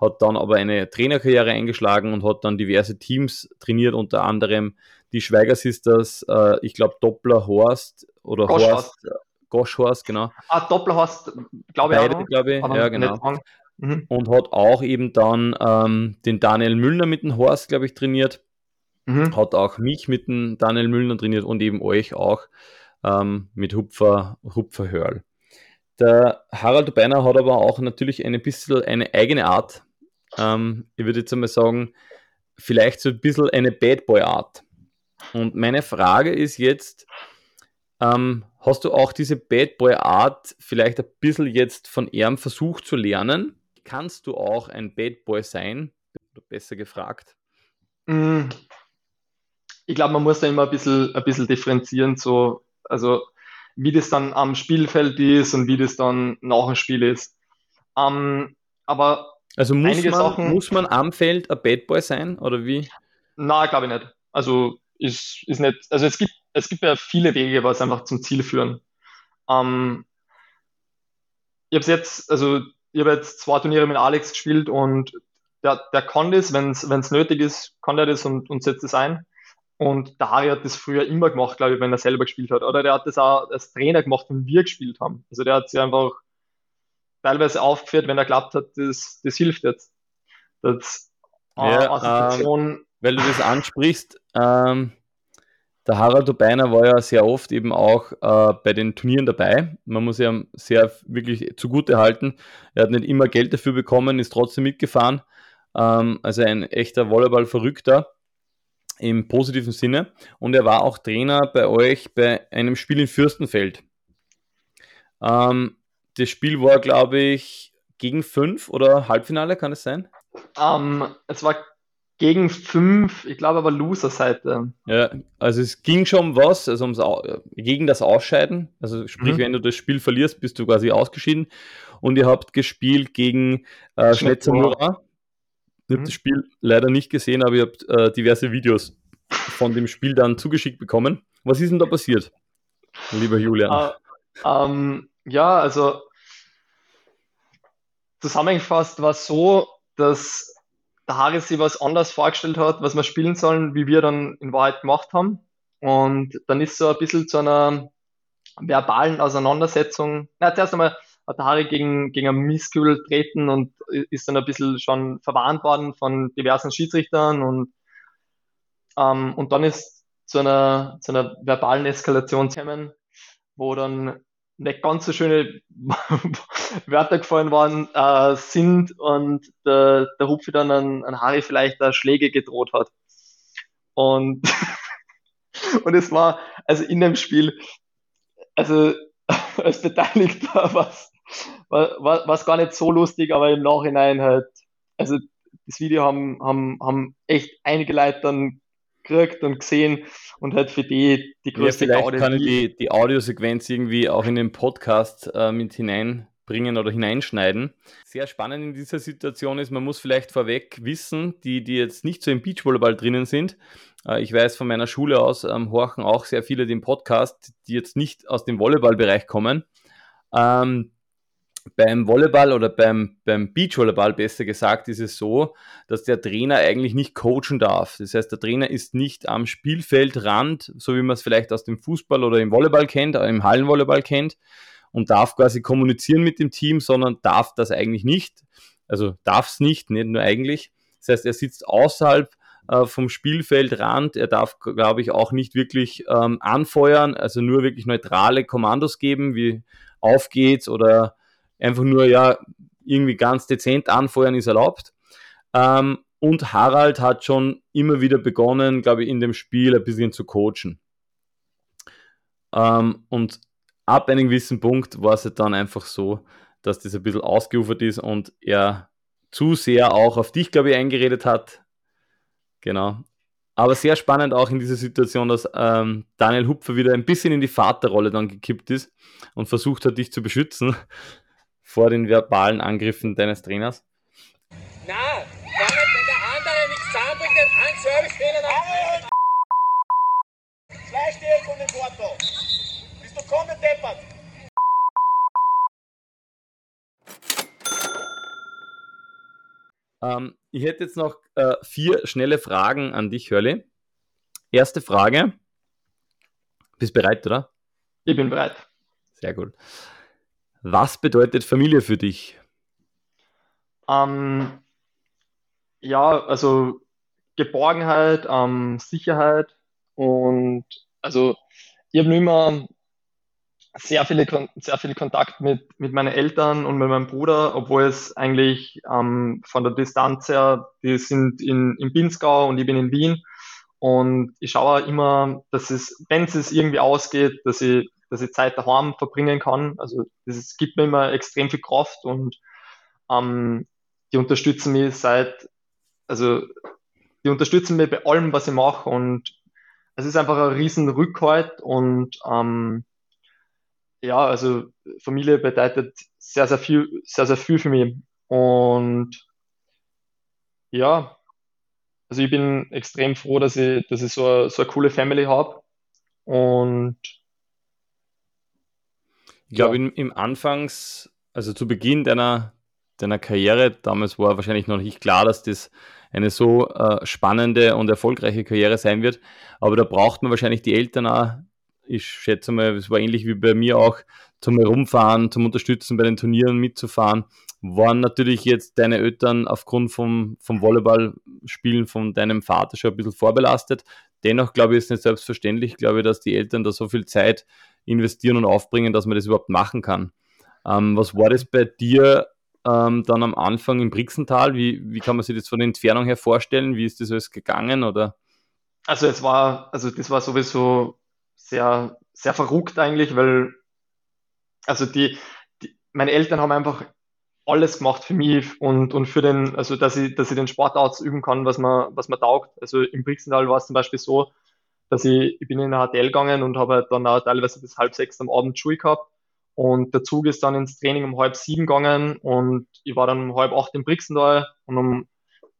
hat dann aber eine Trainerkarriere eingeschlagen und hat dann diverse Teams trainiert, unter anderem die Schweiger Sisters, äh, ich glaube Doppler Horst oder Gosch Horst, Gosch Horst, genau. Ah, Doppler Horst, glaube ich Beide, glaube ich, ja genau. Mhm. Und hat auch eben dann ähm, den Daniel Müllner mit dem Horst, glaube ich, trainiert. Mhm. Hat auch mich mit dem Daniel Müllner trainiert und eben euch auch ähm, mit Hupfer, Hupfer Hörl. Der Harald Beiner hat aber auch natürlich ein bisschen eine eigene Art. Ähm, ich würde jetzt einmal sagen, vielleicht so ein bisschen eine Bad Boy Art. Und meine Frage ist jetzt, ähm, hast du auch diese Bad Boy Art vielleicht ein bisschen jetzt von ihm versucht zu lernen? Kannst du auch ein Bad Boy sein? Besser gefragt. Ich glaube, man muss da immer ein bisschen, ein bisschen differenzieren, so, also wie das dann am Spielfeld ist und wie das dann nach dem Spiel ist. Ähm, aber also muss man, Sachen, muss man am Feld ein Bad Boy sein oder wie? Nein, glaube ich nicht. Also ist, ist nicht, also es gibt, es gibt ja viele Wege, was einfach zum Ziel führen. Ähm, ich habe jetzt, also ich habe jetzt zwei Turniere mit Alex gespielt und der, der kann das, wenn es nötig ist, kann er das und, und setzt es ein. Und der Harry hat das früher immer gemacht, glaube ich, wenn er selber gespielt hat. Oder der hat das auch als Trainer gemacht, wenn wir gespielt haben. Also der hat sich einfach teilweise aufgeführt, wenn er glaubt hat, das, das hilft jetzt. Das, ja, äh, weil du das ansprichst, ähm, der Harald Ubeiner war ja sehr oft eben auch äh, bei den Turnieren dabei. Man muss ja sehr wirklich zugute halten. Er hat nicht immer Geld dafür bekommen, ist trotzdem mitgefahren. Ähm, also ein echter Volleyball-Verrückter. Im positiven Sinne. Und er war auch Trainer bei euch bei einem Spiel in Fürstenfeld. Ähm, das Spiel war, glaube ich, gegen fünf oder Halbfinale, kann es sein? Ähm, es war gegen fünf, ich glaube aber Loser-Seite. Ja, also es ging schon was, also ums, gegen das Ausscheiden. Also sprich, mhm. wenn du das Spiel verlierst, bist du quasi ausgeschieden. Und ihr habt gespielt gegen äh, Schnetzamura. Ich habe mhm. das Spiel leider nicht gesehen, aber ihr habt äh, diverse Videos von dem Spiel dann zugeschickt bekommen. Was ist denn da passiert, lieber Julian? Uh, ähm, ja, also zusammengefasst war es so, dass der Harry sich was anders vorgestellt hat, was wir spielen sollen, wie wir dann in Wahrheit gemacht haben. Und dann ist so ein bisschen zu einer verbalen Auseinandersetzung. Na, zuerst einmal hat Harry gegen, gegen einen Misskübel treten und ist dann ein bisschen schon verwarnt worden von diversen Schiedsrichtern und, ähm, und dann ist zu einer, zu einer verbalen Eskalation gekommen, wo dann nicht ganz so schöne (laughs) Wörter gefallen worden äh, sind und der, der Hupfi dann an, an Harry vielleicht da Schläge gedroht hat. Und, (laughs) und es war, also in dem Spiel, also (laughs) als Beteiligter was war es gar nicht so lustig, aber im Nachhinein halt, also das Video haben, haben, haben echt einige Leute dann gekriegt und gesehen und halt für die die größte ja, vielleicht kann ich die, die Audiosequenz irgendwie auch in den Podcast äh, mit hineinbringen oder hineinschneiden. Sehr spannend in dieser Situation ist, man muss vielleicht vorweg wissen, die, die jetzt nicht so im Beachvolleyball drinnen sind, äh, ich weiß von meiner Schule aus, ähm, horchen auch sehr viele den Podcast, die jetzt nicht aus dem Volleyballbereich kommen. Ähm, beim Volleyball oder beim, beim Beachvolleyball besser gesagt ist es so, dass der Trainer eigentlich nicht coachen darf. Das heißt, der Trainer ist nicht am Spielfeldrand, so wie man es vielleicht aus dem Fußball oder im Volleyball kennt, oder im Hallenvolleyball kennt und darf quasi kommunizieren mit dem Team, sondern darf das eigentlich nicht. Also darf es nicht, nicht nur eigentlich. Das heißt, er sitzt außerhalb äh, vom Spielfeldrand. Er darf, glaube ich, auch nicht wirklich ähm, anfeuern, also nur wirklich neutrale Kommandos geben, wie auf geht's oder einfach nur, ja, irgendwie ganz dezent anfeuern ist erlaubt. Ähm, und Harald hat schon immer wieder begonnen, glaube ich, in dem Spiel ein bisschen zu coachen. Ähm, und ab einem gewissen Punkt war es dann einfach so, dass das ein bisschen ausgeufert ist und er zu sehr auch auf dich, glaube ich, eingeredet hat. Genau. Aber sehr spannend auch in dieser Situation, dass ähm, Daniel Hupfer wieder ein bisschen in die Vaterrolle dann gekippt ist und versucht hat, dich zu beschützen vor den verbalen Angriffen deines Trainers? Nein, gar nicht, wenn der andere nichts zusammenbringt, den einen Servicefehler nach. Von dem Porto. Bist du komplett deppert? Ähm, ich hätte jetzt noch äh, vier schnelle Fragen an dich, Hörli. Erste Frage. Bist bereit, oder? Ich bin bereit. Sehr gut. Was bedeutet Familie für dich? Ähm, ja, also Geborgenheit, ähm, Sicherheit und also ich habe immer sehr viele, sehr viel Kontakt mit, mit meinen Eltern und mit meinem Bruder, obwohl es eigentlich ähm, von der Distanz her, die sind in, in Binsgau und ich bin in Wien. Und ich schaue immer, dass es, wenn es irgendwie ausgeht, dass ich dass ich Zeit daheim verbringen kann. Also das gibt mir immer extrem viel Kraft und ähm, die unterstützen mich seit, also die unterstützen mich bei allem, was ich mache und es ist einfach ein riesen Rückhalt und ähm, ja, also Familie bedeutet sehr, sehr viel, sehr, sehr viel für mich und ja, also ich bin extrem froh, dass ich, dass ich so, so eine coole Family habe und ich glaube, ja. im, Anfangs, also zu Beginn deiner, deiner Karriere, damals war wahrscheinlich noch nicht klar, dass das eine so äh, spannende und erfolgreiche Karriere sein wird. Aber da braucht man wahrscheinlich die Eltern auch. Ich schätze mal, es war ähnlich wie bei mir auch, zum Herumfahren, zum Unterstützen bei den Turnieren mitzufahren. Waren natürlich jetzt deine Eltern aufgrund vom, vom Volleyballspielen von deinem Vater schon ein bisschen vorbelastet. Dennoch glaube ich, ist es nicht selbstverständlich, glaube ich, dass die Eltern da so viel Zeit investieren und aufbringen, dass man das überhaupt machen kann. Ähm, was war das bei dir ähm, dann am Anfang im Brixental? Wie, wie kann man sich das von der Entfernung her vorstellen? Wie ist das alles gegangen? Oder? also es war, also das war sowieso sehr, sehr verrückt eigentlich, weil, also die, die meine Eltern haben einfach alles gemacht für mich und, und für den, also dass ich, dass ich den Sport ausüben kann, was man, was man taugt. Also im Brixental war es zum Beispiel so, dass ich, ich bin in ein Hotel gegangen und habe dann auch teilweise bis halb sechs am Abend Schule gehabt. Und der Zug ist dann ins Training um halb sieben gegangen und ich war dann um halb acht im Brixental und um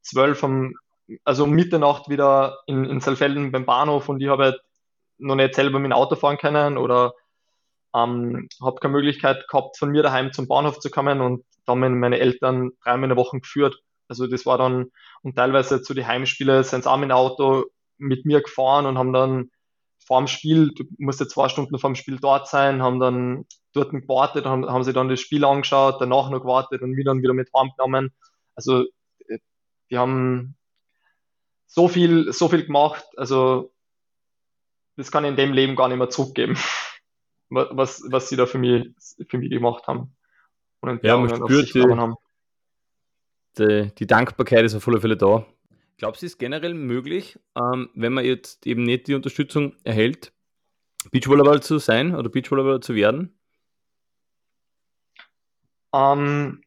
zwölf am, also um Mitternacht wieder in, in Saalfelden beim Bahnhof und ich habe halt noch nicht selber mit dem Auto fahren können oder ähm, habe keine Möglichkeit gehabt, von mir daheim zum Bahnhof zu kommen und dann haben meine Eltern dreimal in der Woche geführt. Also das war dann, und teilweise zu die Heimspiele sind sie auch mit dem Auto mit mir gefahren und haben dann vor dem Spiel, du musst ja zwei Stunden vor dem Spiel dort sein, haben dann dort gewartet, haben, haben sie dann das Spiel angeschaut, danach noch gewartet und mich dann wieder mit heimgenommen. Also die haben so viel, so viel gemacht, also das kann ich in dem Leben gar nicht mehr zurückgeben, (laughs) was, was sie da für mich, für mich gemacht haben. Und ja, man spürt die, haben. Die, die Dankbarkeit ist auf alle Fälle da. Glaubst du, es ist generell möglich, ähm, wenn man jetzt eben nicht die Unterstützung erhält, Beachvolleyball zu sein oder Beachvolleyball zu werden? Ähm,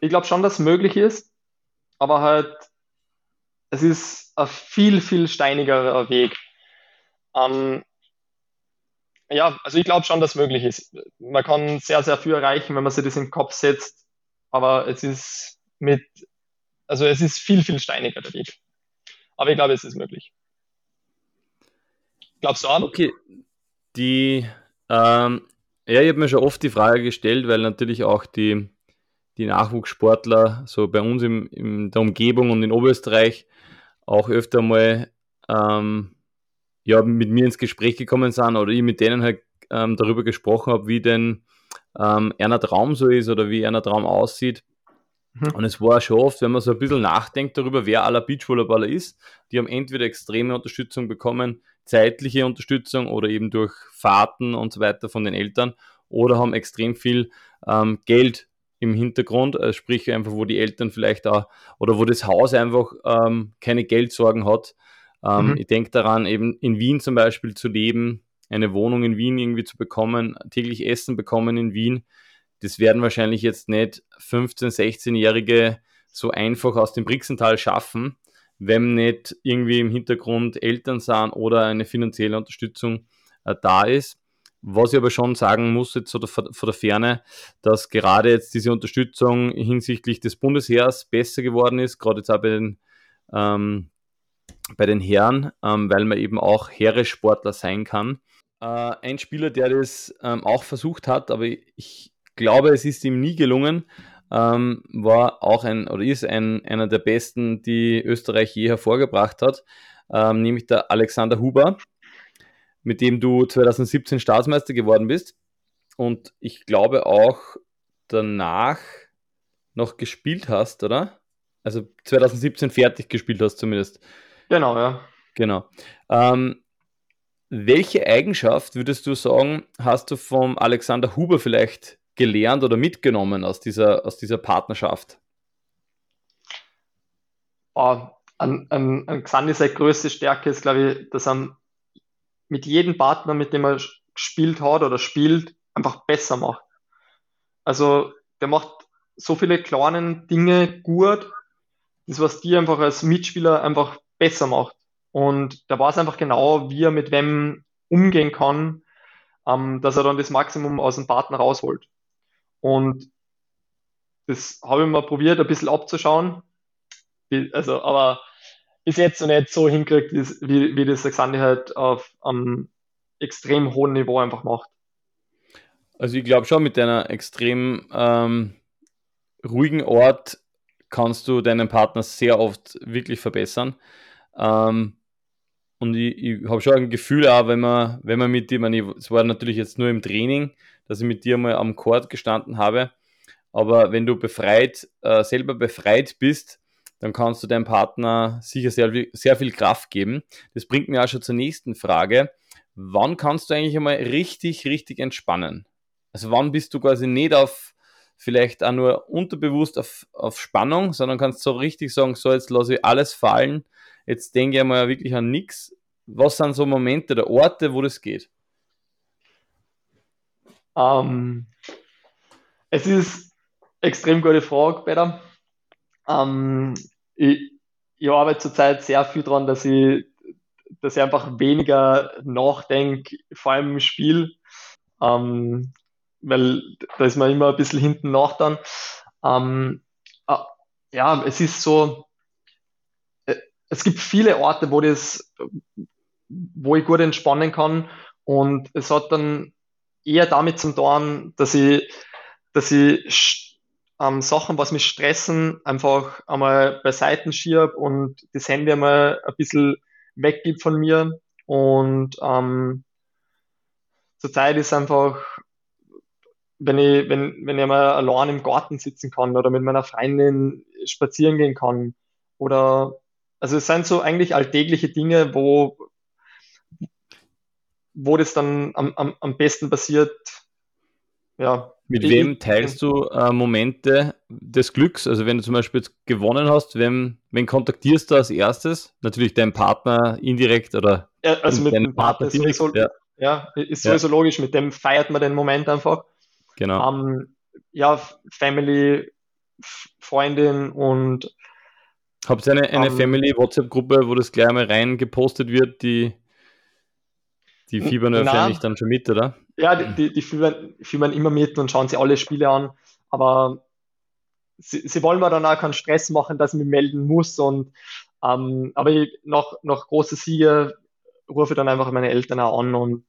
ich glaube schon, dass es möglich ist, aber halt, es ist ein viel, viel steinigerer Weg. Ähm, ja, also ich glaube schon, dass es möglich ist. Man kann sehr, sehr viel erreichen, wenn man sich das in den Kopf setzt, aber es ist mit also es ist viel, viel steiniger der Weg. Aber ich glaube, es ist möglich. Glaubst du auch? Okay. Die, ähm, ja, ich habe mir schon oft die Frage gestellt, weil natürlich auch die, die Nachwuchssportler so bei uns im, in der Umgebung und in Oberösterreich auch öfter mal ähm, ja, mit mir ins Gespräch gekommen sind oder ich mit denen halt ähm, darüber gesprochen habe, wie denn ähm, einer Traum so ist oder wie einer Traum aussieht. Mhm. Und es war schon oft, wenn man so ein bisschen nachdenkt darüber, wer aller Beachvolleyballer ist, die haben entweder extreme Unterstützung bekommen, zeitliche Unterstützung oder eben durch Fahrten und so weiter von den Eltern oder haben extrem viel ähm, Geld im Hintergrund, äh, sprich einfach, wo die Eltern vielleicht auch oder wo das Haus einfach ähm, keine Geldsorgen hat. Ähm, mhm. Ich denke daran, eben in Wien zum Beispiel zu leben, eine Wohnung in Wien irgendwie zu bekommen, täglich Essen bekommen in Wien das werden wahrscheinlich jetzt nicht 15-, 16-Jährige so einfach aus dem Brixental schaffen, wenn nicht irgendwie im Hintergrund Eltern sind oder eine finanzielle Unterstützung äh, da ist. Was ich aber schon sagen muss, jetzt von der Ferne, dass gerade jetzt diese Unterstützung hinsichtlich des Bundesheers besser geworden ist, gerade jetzt auch bei den, ähm, bei den Herren, ähm, weil man eben auch Heeressportler sein kann. Äh, ein Spieler, der das ähm, auch versucht hat, aber ich glaube, es ist ihm nie gelungen. Ähm, war auch ein oder ist ein, einer der besten, die Österreich je hervorgebracht hat, ähm, nämlich der Alexander Huber, mit dem du 2017 Staatsmeister geworden bist und ich glaube auch danach noch gespielt hast, oder? Also 2017 fertig gespielt hast zumindest. Genau, ja. Genau. Ähm, welche Eigenschaft würdest du sagen, hast du vom Alexander Huber vielleicht gelernt oder mitgenommen aus dieser, aus dieser Partnerschaft? Oh, an, an, an Xandi seine größte Stärke ist, glaube ich, dass er mit jedem Partner, mit dem er gespielt hat oder spielt, einfach besser macht. Also der macht so viele kleine Dinge gut, das was die einfach als Mitspieler einfach besser macht. Und der weiß einfach genau, wie er mit wem umgehen kann, ähm, dass er dann das Maximum aus dem Partner rausholt. Und das habe ich mal probiert, ein bisschen abzuschauen. Also, aber bis jetzt noch nicht so hinkriegt, wie, wie das Alexander halt auf einem extrem hohen Niveau einfach macht. Also ich glaube schon, mit deiner extrem ähm, ruhigen Ort kannst du deinen Partner sehr oft wirklich verbessern. Ähm, und ich, ich habe schon ein Gefühl, auch wenn man, wenn man mit dir, es war natürlich jetzt nur im Training, dass ich mit dir mal am Chord gestanden habe. Aber wenn du befreit, äh, selber befreit bist, dann kannst du deinem Partner sicher sehr, sehr viel Kraft geben. Das bringt mir auch schon zur nächsten Frage. Wann kannst du eigentlich einmal richtig, richtig entspannen? Also wann bist du quasi nicht auf, vielleicht auch nur unterbewusst auf, auf Spannung, sondern kannst so richtig sagen, so jetzt lasse ich alles fallen, jetzt denke ich mal wirklich an nichts. Was sind so Momente oder Orte, wo das geht? Ähm, es ist extrem gute Frage, Peter. Ähm, ich, ich arbeite zurzeit sehr viel daran, dass ich, dass ich einfach weniger nachdenke, vor allem im Spiel, ähm, weil da ist man immer ein bisschen hinten nach dann. Ähm, äh, ja, es ist so, äh, es gibt viele Orte, wo das, wo ich gut entspannen kann und es hat dann eher damit zu tun, dass ich, dass ich ähm, Sachen, was mich stressen, einfach einmal beiseite schiebe und das Handy einmal ein bisschen weggibt von mir. Und ähm, zurzeit ist einfach, wenn ich, wenn, wenn ich mal allein im Garten sitzen kann oder mit meiner Freundin spazieren gehen kann oder also es sind so eigentlich alltägliche Dinge, wo, wo das dann am, am, am besten passiert. Ja. Mit ich, wem teilst du äh, Momente des Glücks? Also wenn du zum Beispiel jetzt gewonnen hast, wem, wen kontaktierst du als erstes? Natürlich deinen Partner indirekt oder ja, also mit deinem Partner, direkt, sowieso, ja. ja. ist sowieso ja. logisch, mit dem feiert man den Moment einfach. Genau. Ähm, ja, Family, Freundin und Habt ihr eine, eine um, ähm, Family-WhatsApp-Gruppe, wo das gleich mal rein gepostet wird, die die fiebern wahrscheinlich dann schon mit, oder? Ja, die, die, die fiebern, fiebern immer mit und schauen sich alle Spiele an. Aber sie, sie wollen mir dann auch keinen Stress machen, dass ich mich melden muss. Und, ähm, aber ich, nach, nach große Siege rufe ich dann einfach meine Eltern auch an und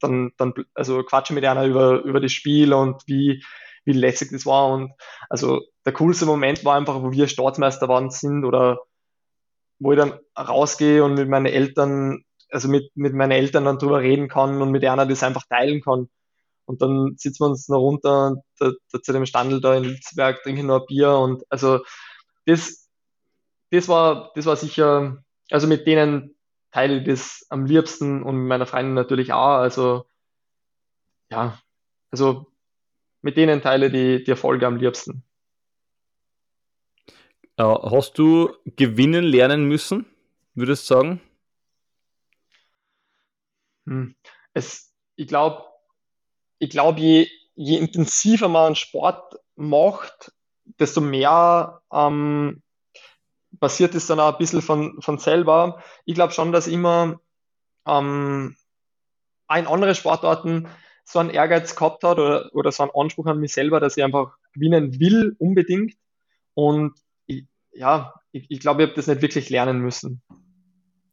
dann, dann also quatsche mit einer über, über das Spiel und wie, wie lässig das war. Und also der coolste Moment war einfach, wo wir Staatsmeister waren sind oder wo ich dann rausgehe und mit meinen Eltern also mit, mit meinen Eltern dann drüber reden kann und mit einer das einfach teilen kann. Und dann sitzen wir uns noch runter und da, da zu dem Standel da in Litzberg, trinken noch ein Bier und also das, das war, das war sicher, also mit denen teile ich das am liebsten und mit meiner Freundin natürlich auch. Also ja, also mit denen teile die, die Erfolge am liebsten. Äh, hast du gewinnen lernen müssen, würdest du sagen? Hm. Es, ich glaube, ich glaube, je, je intensiver man Sport macht, desto mehr ähm, passiert es dann auch ein bisschen von, von selber. Ich glaube schon, dass immer ähm, ein andere Sportarten so einen Ehrgeiz gehabt hat oder, oder so einen Anspruch an mich selber, dass ich einfach gewinnen will, unbedingt. Und ich, ja, ich, ich glaube, ich habe das nicht wirklich lernen müssen.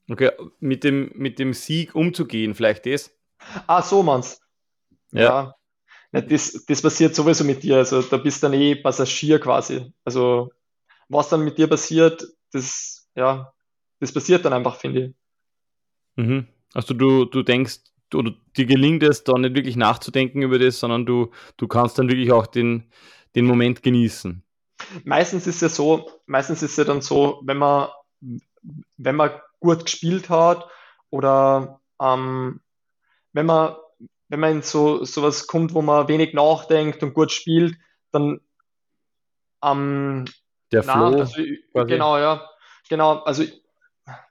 Okay, mit dem, mit dem Sieg umzugehen, vielleicht das? Ah, so man's. Ja. ja. Das, das passiert sowieso mit dir. Also da bist du dann eh Passagier quasi. Also was dann mit dir passiert, das, ja, das passiert dann einfach, finde ich. Mhm. Also du, du denkst, oder dir gelingt es, da nicht wirklich nachzudenken über das, sondern du, du kannst dann wirklich auch den, den Moment genießen. Meistens ist es ja so, meistens ist es ja dann so, wenn man, wenn man gut gespielt hat oder ähm, wenn man wenn man in so sowas kommt, wo man wenig nachdenkt und gut spielt, dann ähm, der na, Flow. Also, genau, ja. Genau, also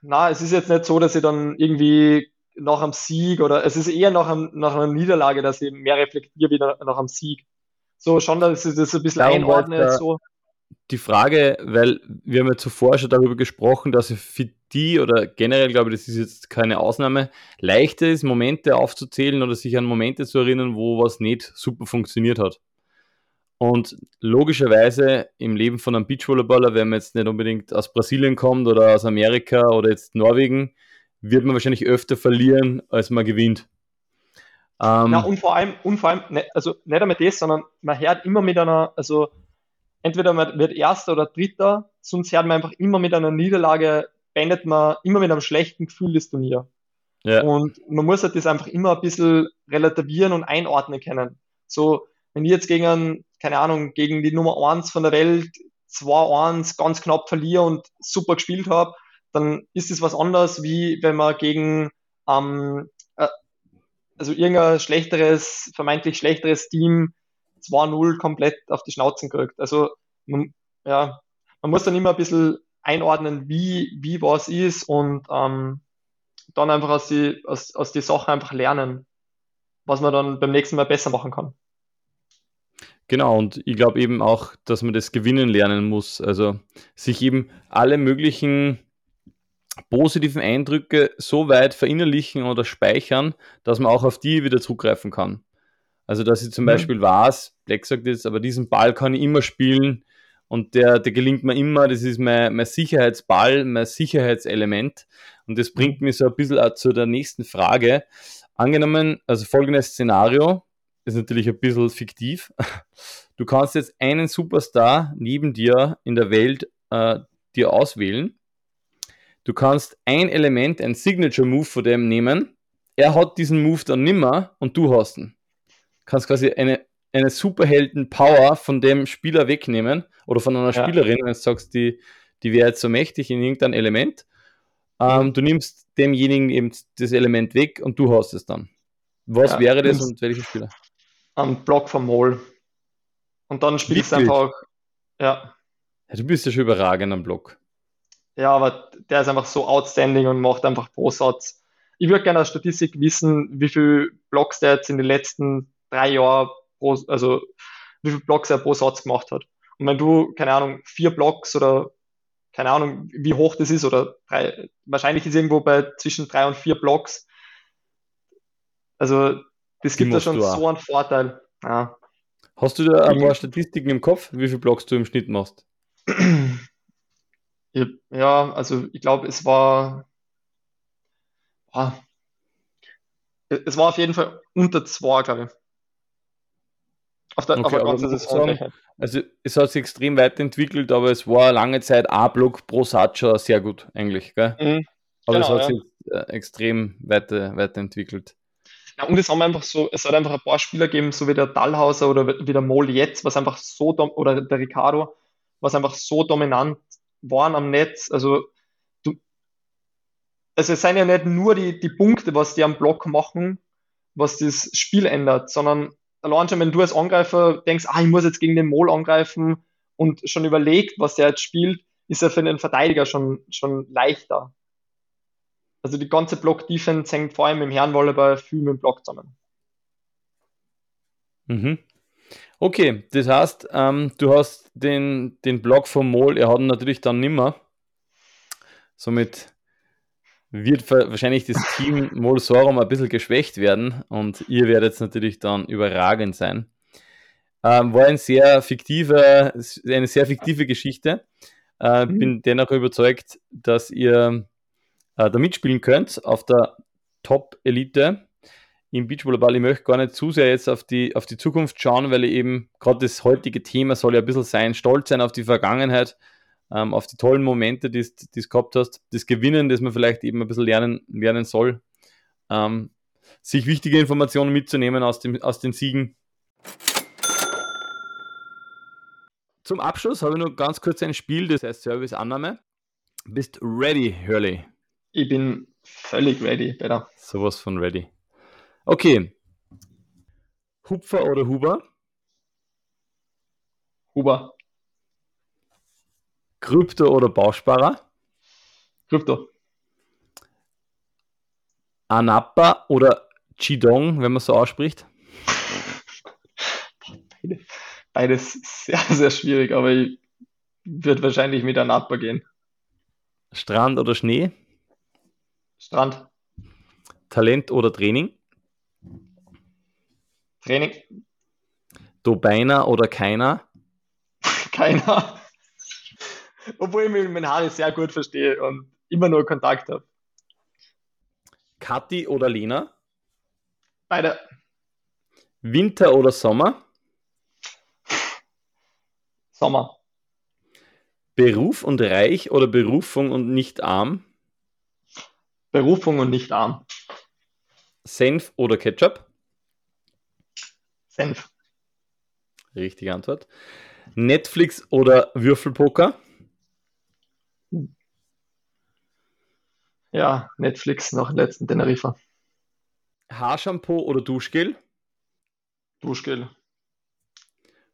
na, es ist jetzt nicht so, dass ich dann irgendwie nach einem Sieg oder es ist eher nach, einem, nach einer Niederlage, dass ich mehr reflektiere wie nach, nach einem Sieg. So schon, dass ich das ein bisschen Darum einordne. So die Frage, weil wir haben ja zuvor schon darüber gesprochen, dass es für die oder generell, glaube ich, das ist jetzt keine Ausnahme, leichter ist, Momente aufzuzählen oder sich an Momente zu erinnern, wo was nicht super funktioniert hat. Und logischerweise im Leben von einem Beachvolleyballer, wenn man jetzt nicht unbedingt aus Brasilien kommt oder aus Amerika oder jetzt Norwegen, wird man wahrscheinlich öfter verlieren, als man gewinnt. Ähm, ja, und vor allem, und vor allem, ne, also nicht einmal das, sondern man hört immer mit einer, also entweder man wird Erster oder Dritter, sonst hört man einfach immer mit einer Niederlage, beendet man immer mit einem schlechten Gefühl das Turnier. Ja. Und man muss halt das einfach immer ein bisschen relativieren und einordnen können. So, wenn ich jetzt gegen einen, keine Ahnung, gegen die Nummer 1 von der Welt 2-1 ganz knapp verliere und super gespielt habe, dann ist es was anderes, wie wenn man gegen ähm, äh, also irgendein schlechteres, vermeintlich schlechteres Team 2-0 komplett auf die Schnauzen kriegt. Also man, ja, man muss dann immer ein bisschen einordnen, wie, wie was ist und ähm, dann einfach aus die, aus, aus die Sachen einfach lernen, was man dann beim nächsten Mal besser machen kann. Genau, und ich glaube eben auch, dass man das gewinnen lernen muss. Also sich eben alle möglichen positiven Eindrücke so weit verinnerlichen oder speichern, dass man auch auf die wieder zugreifen kann. Also, dass ich zum mhm. Beispiel weiß, Black sagt jetzt, aber diesen Ball kann ich immer spielen und der, der gelingt mir immer, das ist mein, mein Sicherheitsball, mein Sicherheitselement. Und das bringt mich so ein bisschen auch zu der nächsten Frage. Angenommen, also folgendes Szenario, ist natürlich ein bisschen fiktiv. (laughs) Du kannst jetzt einen Superstar neben dir in der Welt äh, dir auswählen Du kannst ein Element, ein Signature Move von dem nehmen. Er hat diesen Move dann nimmer und du hast ihn. Du kannst quasi eine, eine Superhelden-Power von dem Spieler wegnehmen oder von einer ja. Spielerin, wenn du sagst, die, die wäre jetzt so mächtig in irgendeinem Element. Ähm, du nimmst demjenigen eben das Element weg und du hast es dann. Was ja, wäre das und welcher Spieler? Am Block vom Mol. Und dann spielst du einfach, ja. ja. Du bist ja schon überragend am Block. Ja, aber der ist einfach so outstanding und macht einfach pro Satz. Ich würde gerne als Statistik wissen, wie viel Blocks der jetzt in den letzten drei Jahren pro, also wie viel Blocks er pro Satz gemacht hat. Und wenn du, keine Ahnung, vier Blocks oder keine Ahnung, wie hoch das ist, oder drei, wahrscheinlich ist irgendwo bei zwischen drei und vier Blocks. Also, das gibt ja schon so einen Vorteil. Ja. Hast du da ein paar Statistiken im Kopf, wie viele Blocks du im Schnitt machst? (clears throat) Ja, also ich glaube, es war, ah, es war auf jeden Fall unter zwei, glaube ich. Auf der, okay, auf der sagen, also es hat sich extrem weiterentwickelt, aber es war lange Zeit A-Block pro Satz schon sehr gut eigentlich, gell? Mhm, aber genau, es hat ja. sich äh, extrem weiter, weiterentwickelt. Ja, und es haben einfach so, es hat einfach ein paar Spieler gegeben, so wie der Dallhauser oder wie der Mol jetzt, was einfach so, oder der Ricardo, was einfach so dominant waren am Netz. Also, du, also es sind ja nicht nur die, die Punkte, was die am Block machen, was das Spiel ändert, sondern allein schon, wenn du als Angreifer denkst, ah, ich muss jetzt gegen den Mol angreifen und schon überlegt, was der jetzt spielt, ist er für den Verteidiger schon, schon leichter. Also die ganze Block-Defense hängt vor allem im Herrenvolleyball viel mit dem Block zusammen. Mhm. Okay, das heißt, ähm, du hast den, den Block vom Mol, er hat ihn natürlich dann nimmer. Somit wird wahrscheinlich das Team Mol Sorum ein bisschen geschwächt werden und ihr werdet natürlich dann überragend sein. Ähm, war ein sehr fiktive, eine sehr fiktive Geschichte. Äh, mhm. Bin dennoch überzeugt, dass ihr äh, da mitspielen könnt auf der Top-Elite im Beachvolleyball. Ich möchte gar nicht zu sehr jetzt auf die, auf die Zukunft schauen, weil ich eben gerade das heutige Thema soll ja ein bisschen sein, stolz sein auf die Vergangenheit, ähm, auf die tollen Momente, die du gehabt hast, das Gewinnen, das man vielleicht eben ein bisschen lernen, lernen soll, ähm, sich wichtige Informationen mitzunehmen aus, dem, aus den Siegen. Zum Abschluss habe ich noch ganz kurz ein Spiel, das heißt Service-Annahme. Bist ready, Hurley? Ich bin völlig ready, Peter. Sowas von ready. Okay. Hupfer oder Huber? Huber. Krypto oder Bausparer? Krypto. Anappa oder Chidong, wenn man so ausspricht? Beide, beides sehr, sehr schwierig, aber ich würde wahrscheinlich mit Anappa gehen. Strand oder Schnee? Strand. Talent oder Training? Training. Dobeiner oder keiner? (laughs) keiner. Obwohl ich mich mit Harry sehr gut verstehe und immer nur Kontakt habe. Kathi oder Lena? Beide. Winter oder Sommer? Sommer. Beruf und reich oder Berufung und nicht arm? Berufung und nicht arm. Senf oder Ketchup? Senf. Richtige Antwort. Netflix oder Würfelpoker? Ja, Netflix nach letzten Teneriffa. Haarshampoo oder Duschgel? Duschgel.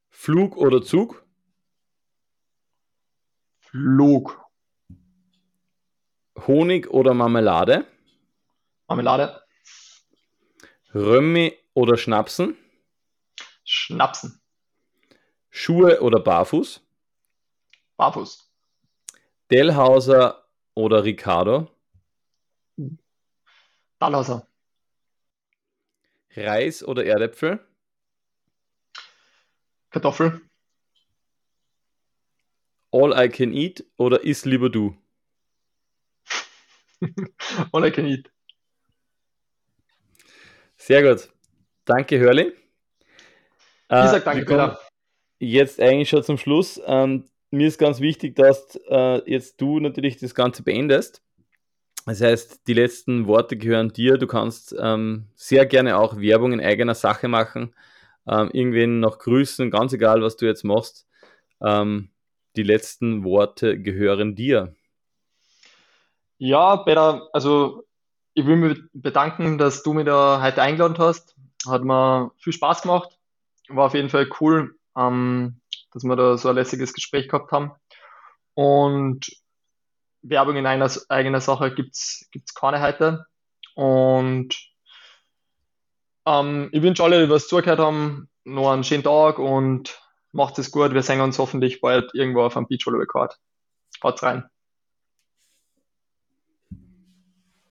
Flug oder Zug? Flug. Honig oder Marmelade? Marmelade. Römmi oder Schnapsen? Schnapsen. Schuhe oder Barfuß? Barfuß. Delhauser oder Ricardo? Dallhauser. Reis oder Erdäpfel? Kartoffel. All I can eat oder is lieber du? (laughs) All I can eat. Sehr gut. Danke, Hörli. Ich sag danke, Peter. Jetzt eigentlich schon zum Schluss. Ähm, mir ist ganz wichtig, dass äh, jetzt du natürlich das Ganze beendest. Das heißt, die letzten Worte gehören dir. Du kannst ähm, sehr gerne auch Werbung in eigener Sache machen, ähm, irgendwen noch grüßen, ganz egal, was du jetzt machst. Ähm, die letzten Worte gehören dir. Ja, Peter, also ich will mich bedanken, dass du mich da heute eingeladen hast. Hat mir viel Spaß gemacht. War auf jeden Fall cool, ähm, dass wir da so ein lässiges Gespräch gehabt haben. Und Werbung in einer eigener Sache gibt's gibt's keine heute. Und ähm, ich wünsche alle, die was zugehört haben, noch einen schönen Tag und macht es gut. Wir sehen uns hoffentlich bald irgendwo auf einem Beachvolleyball-Court. Haut's rein.